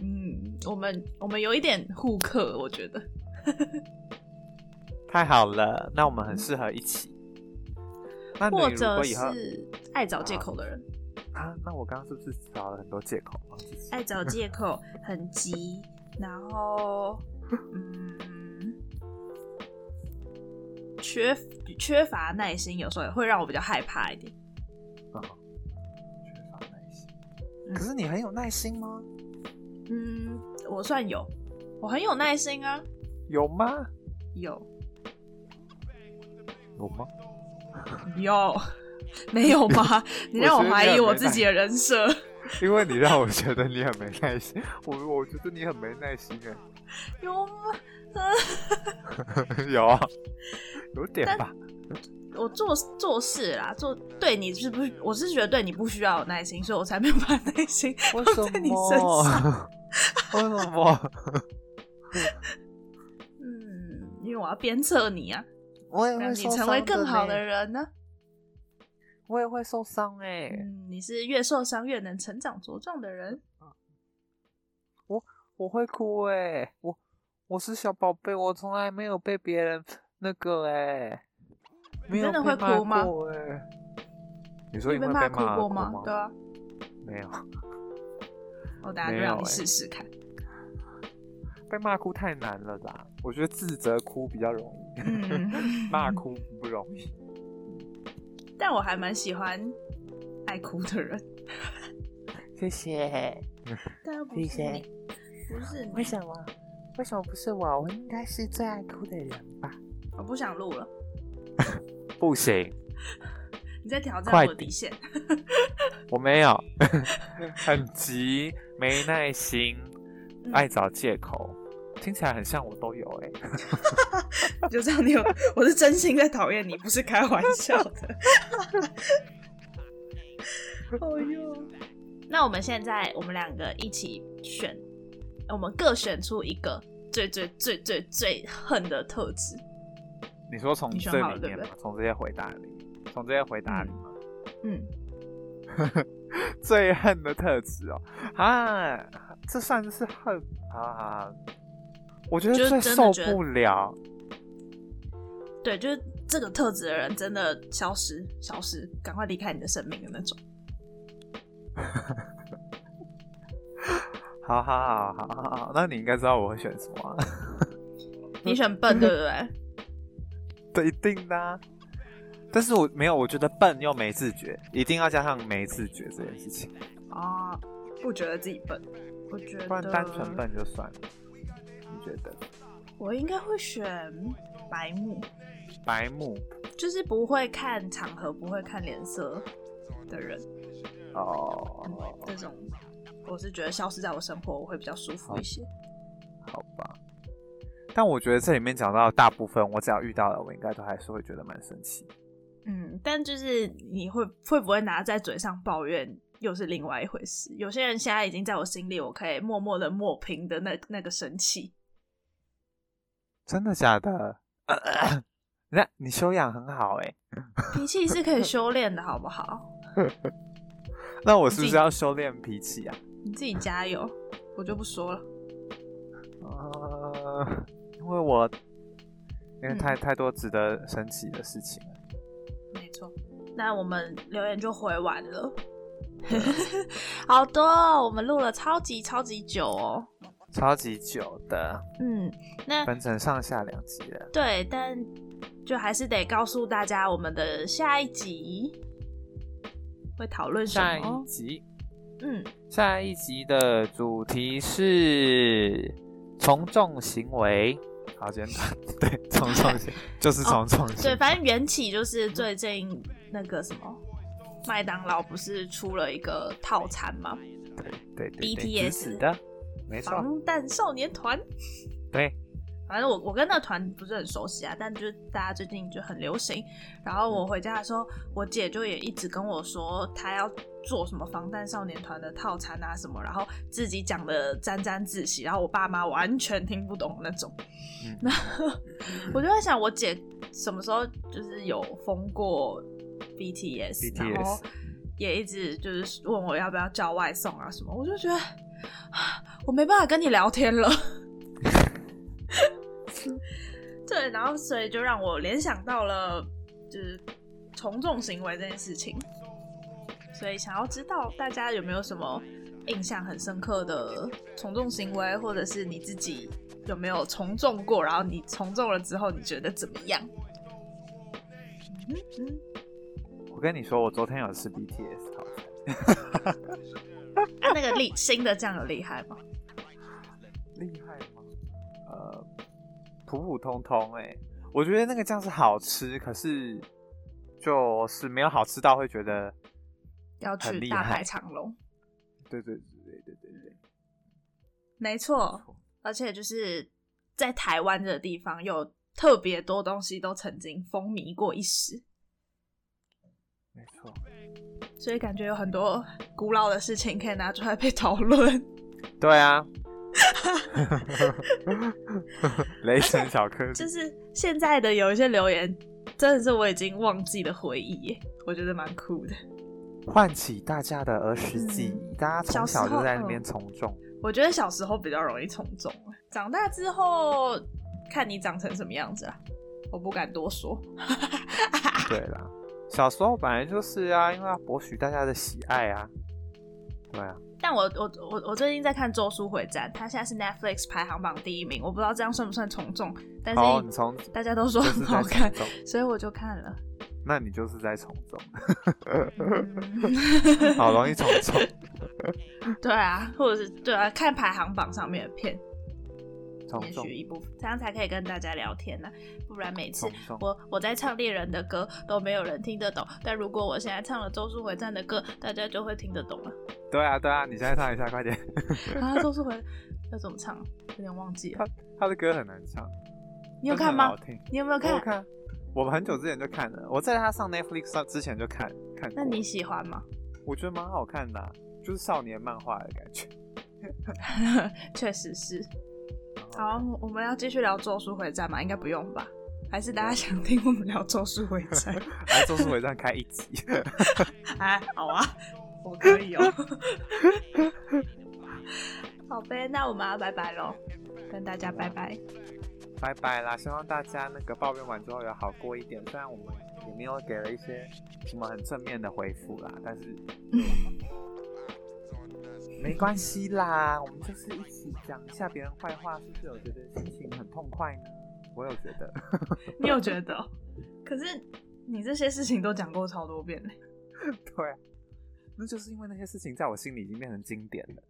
嗯，我们我们有一点互克，我觉得。太好了，那我们很适合一起。那你如或者果以后是爱找借口的人，啊，那我刚刚是不是找了很多借口帮自己？爱找借口，很急，然后 嗯，缺缺乏耐心，有时候也会让我比较害怕一点。啊，缺乏耐心。嗯可是你很有耐心吗？嗯，我算有，我很有耐心啊，有吗？有有吗？有，没有吗？你让我怀疑我自己的人设。因为你让我觉得你很没耐心，我我觉得你很没耐心哎。有吗？有啊，有点吧。我做做事啦，做对你是不是？我是觉得对你不需要有耐心，所以我才没有把耐心为放在你身上。？为什么？嗯，因为我要鞭策你啊，我也让你成为更好的，人呢、我也会受伤哎。嗯，你是越受伤越能成长茁壮的人。我我会哭哎，我我是小宝贝，我从来没有被别人那个哎，没有真的会被骂哭吗过哎。你说你因为骂被骂哭过吗？对啊，没有，我等下就让你欸试试看。被骂哭太难了啦。我觉得自责哭比较容易，嗯 骂哭不容易。但我还蛮喜欢爱哭的人，谢谢。谢谢是你，不是你为什么？为什么不是我？我应该是最爱哭的人吧？我不想录了，不行，你在挑战我的底线。我没有，很急，没耐心，嗯爱找借口，听起来很像我都有哎、就这样，你有，我是真心在讨厌你，不是开玩笑的。哦哟，那我们现在我们两个一起选，我们各选出一个最最最最最恨的特质。你说从这里面吗？从这些回答里，从这些回答里吗？嗯，最恨的特质哦，啊，这算是恨啊。我觉得就是最受不了，对，就是这个特质的人真的消失，消失，赶快离开你的生命的那种。好好好好好好，那你应该知道我会选什么、啊，你选笨，对不对？这一定的、啊。但是我没有，我觉得笨又没自觉，一定要加上没自觉这件事情，啊，不觉得自己笨，我觉不然得单纯笨就算了。你觉得？我应该会选白目。白目就是不会看场合、不会看脸色的人，哦，这种我是觉得消失在我生活，我会比较舒服一些。好吧。但我觉得这里面讲到大部分，我只要遇到了，我应该都还是会觉得蛮生气。嗯，但就是你会会不会拿在嘴上抱怨，又是另外一回事。有些人现在已经在我心里，我可以默默的抹平的那那个生气。真的假的？那你修养很好哎、脾气是可以修炼的，好不好？那我是不是要修炼脾气啊？你自己加油，我就不说了。呃，因为我因为太、嗯太多值得生气的事情了。没错，那我们留言就回完了。好多哦、我们录了超级超级久哦。超级久的，嗯，那分成上下两集了。对，但就还是得告诉大家，我们的下一集会讨论什下一？集，嗯，下一集的主题是从众行为。好简单，对，从众行就是从众行为。对，反正缘起就是最近那个什么麦当劳不是出了一个套餐吗？对对对对 BTS 的，没错，防弹少年团。对，反正我我跟那团不是很熟悉啊，但就是大家最近就很流行。然后我回家的时候，我姐就也一直跟我说，她要做什么防弹少年团的套餐啊什么，然后自己讲的沾沾自喜，然后我爸妈完全听不懂那种。嗯然后我就在想，我姐什么时候就是有封过 BTS，, 然后也一直就是问我要不要叫外送啊什么，我就觉得啊我没办法跟你聊天了。对，然后所以就让我联想到了就是从众行为这件事情，所以想要知道大家有没有什么印象很深刻的从众行为，或者是你自己有没有从众过，然后你从众了之后你觉得怎么样？嗯嗯，我跟你说，我昨天有吃 BTS 套餐，啊，那个厉新的酱有厉害吗？厉害吗？呃，普普通通哎、我觉得那个酱是好吃，可是就是没有好吃到会觉得，要去大排长龙，对对对对对对对，没错，而且就是在台湾这个地方有特别多东西都曾经风靡过一时，没错，所以感觉有很多古老的事情可以拿出来被讨论。对啊，雷神小颗粒，就是现在的有一些留言，真的是我已经忘记的回忆耶，我觉得蛮酷的。唤起大家的儿时记忆，大家从嗯小就在那边嗯从众。我觉得小时候比较容易从众，长大之后看你长成什么样子啊，我不敢多说。对啦，小时候本来就是啊，因为要博取大家的喜爱啊。对啊，但我我我我最近在看《咒术回战》，它现在是 Netflix 排行榜第一名，我不知道这样算不算从众，但好，你是从大家都说很好看所以我就看了。那你就是在从众，嗯 好容易从众。对啊，或者是对啊，看排行榜上面的片，也许一部分，这样才可以跟大家聊天呢、不然每次我我在唱猎人的歌都没有人听得懂，但如果我现在唱了咒术回战的歌，大家就会听得懂了。对啊，对啊，你现在唱一下，快点。啊，咒术回要怎么唱？有点忘记了。他的歌很难唱，你有看吗。你有没有看？我有看，我很久之前就看了，我在他上 Netflix 上之前就看看。那你喜欢吗？我觉得蛮好看的啊、就是少年漫画的感觉。确实是。好，我们要继续聊咒术回战吗？应该不用吧？还是大家想听我们聊咒术回战？来，咒术回战开一集。哎，好啊，我可以哦。好呗，那我们要拜拜喽，跟大家拜拜。拜拜啦！希望大家那个抱怨完之后有好过一点。虽然我们也没有给了一些什么很正面的回复啦，但是没关系啦，我们就是一起讲一下别人坏话，是不是有觉得心情很痛快呢？我有觉得，你有觉得哦？可是你这些事情都讲过超多遍嘞。对啊，那就是因为那些事情在我心里已经变成经典了。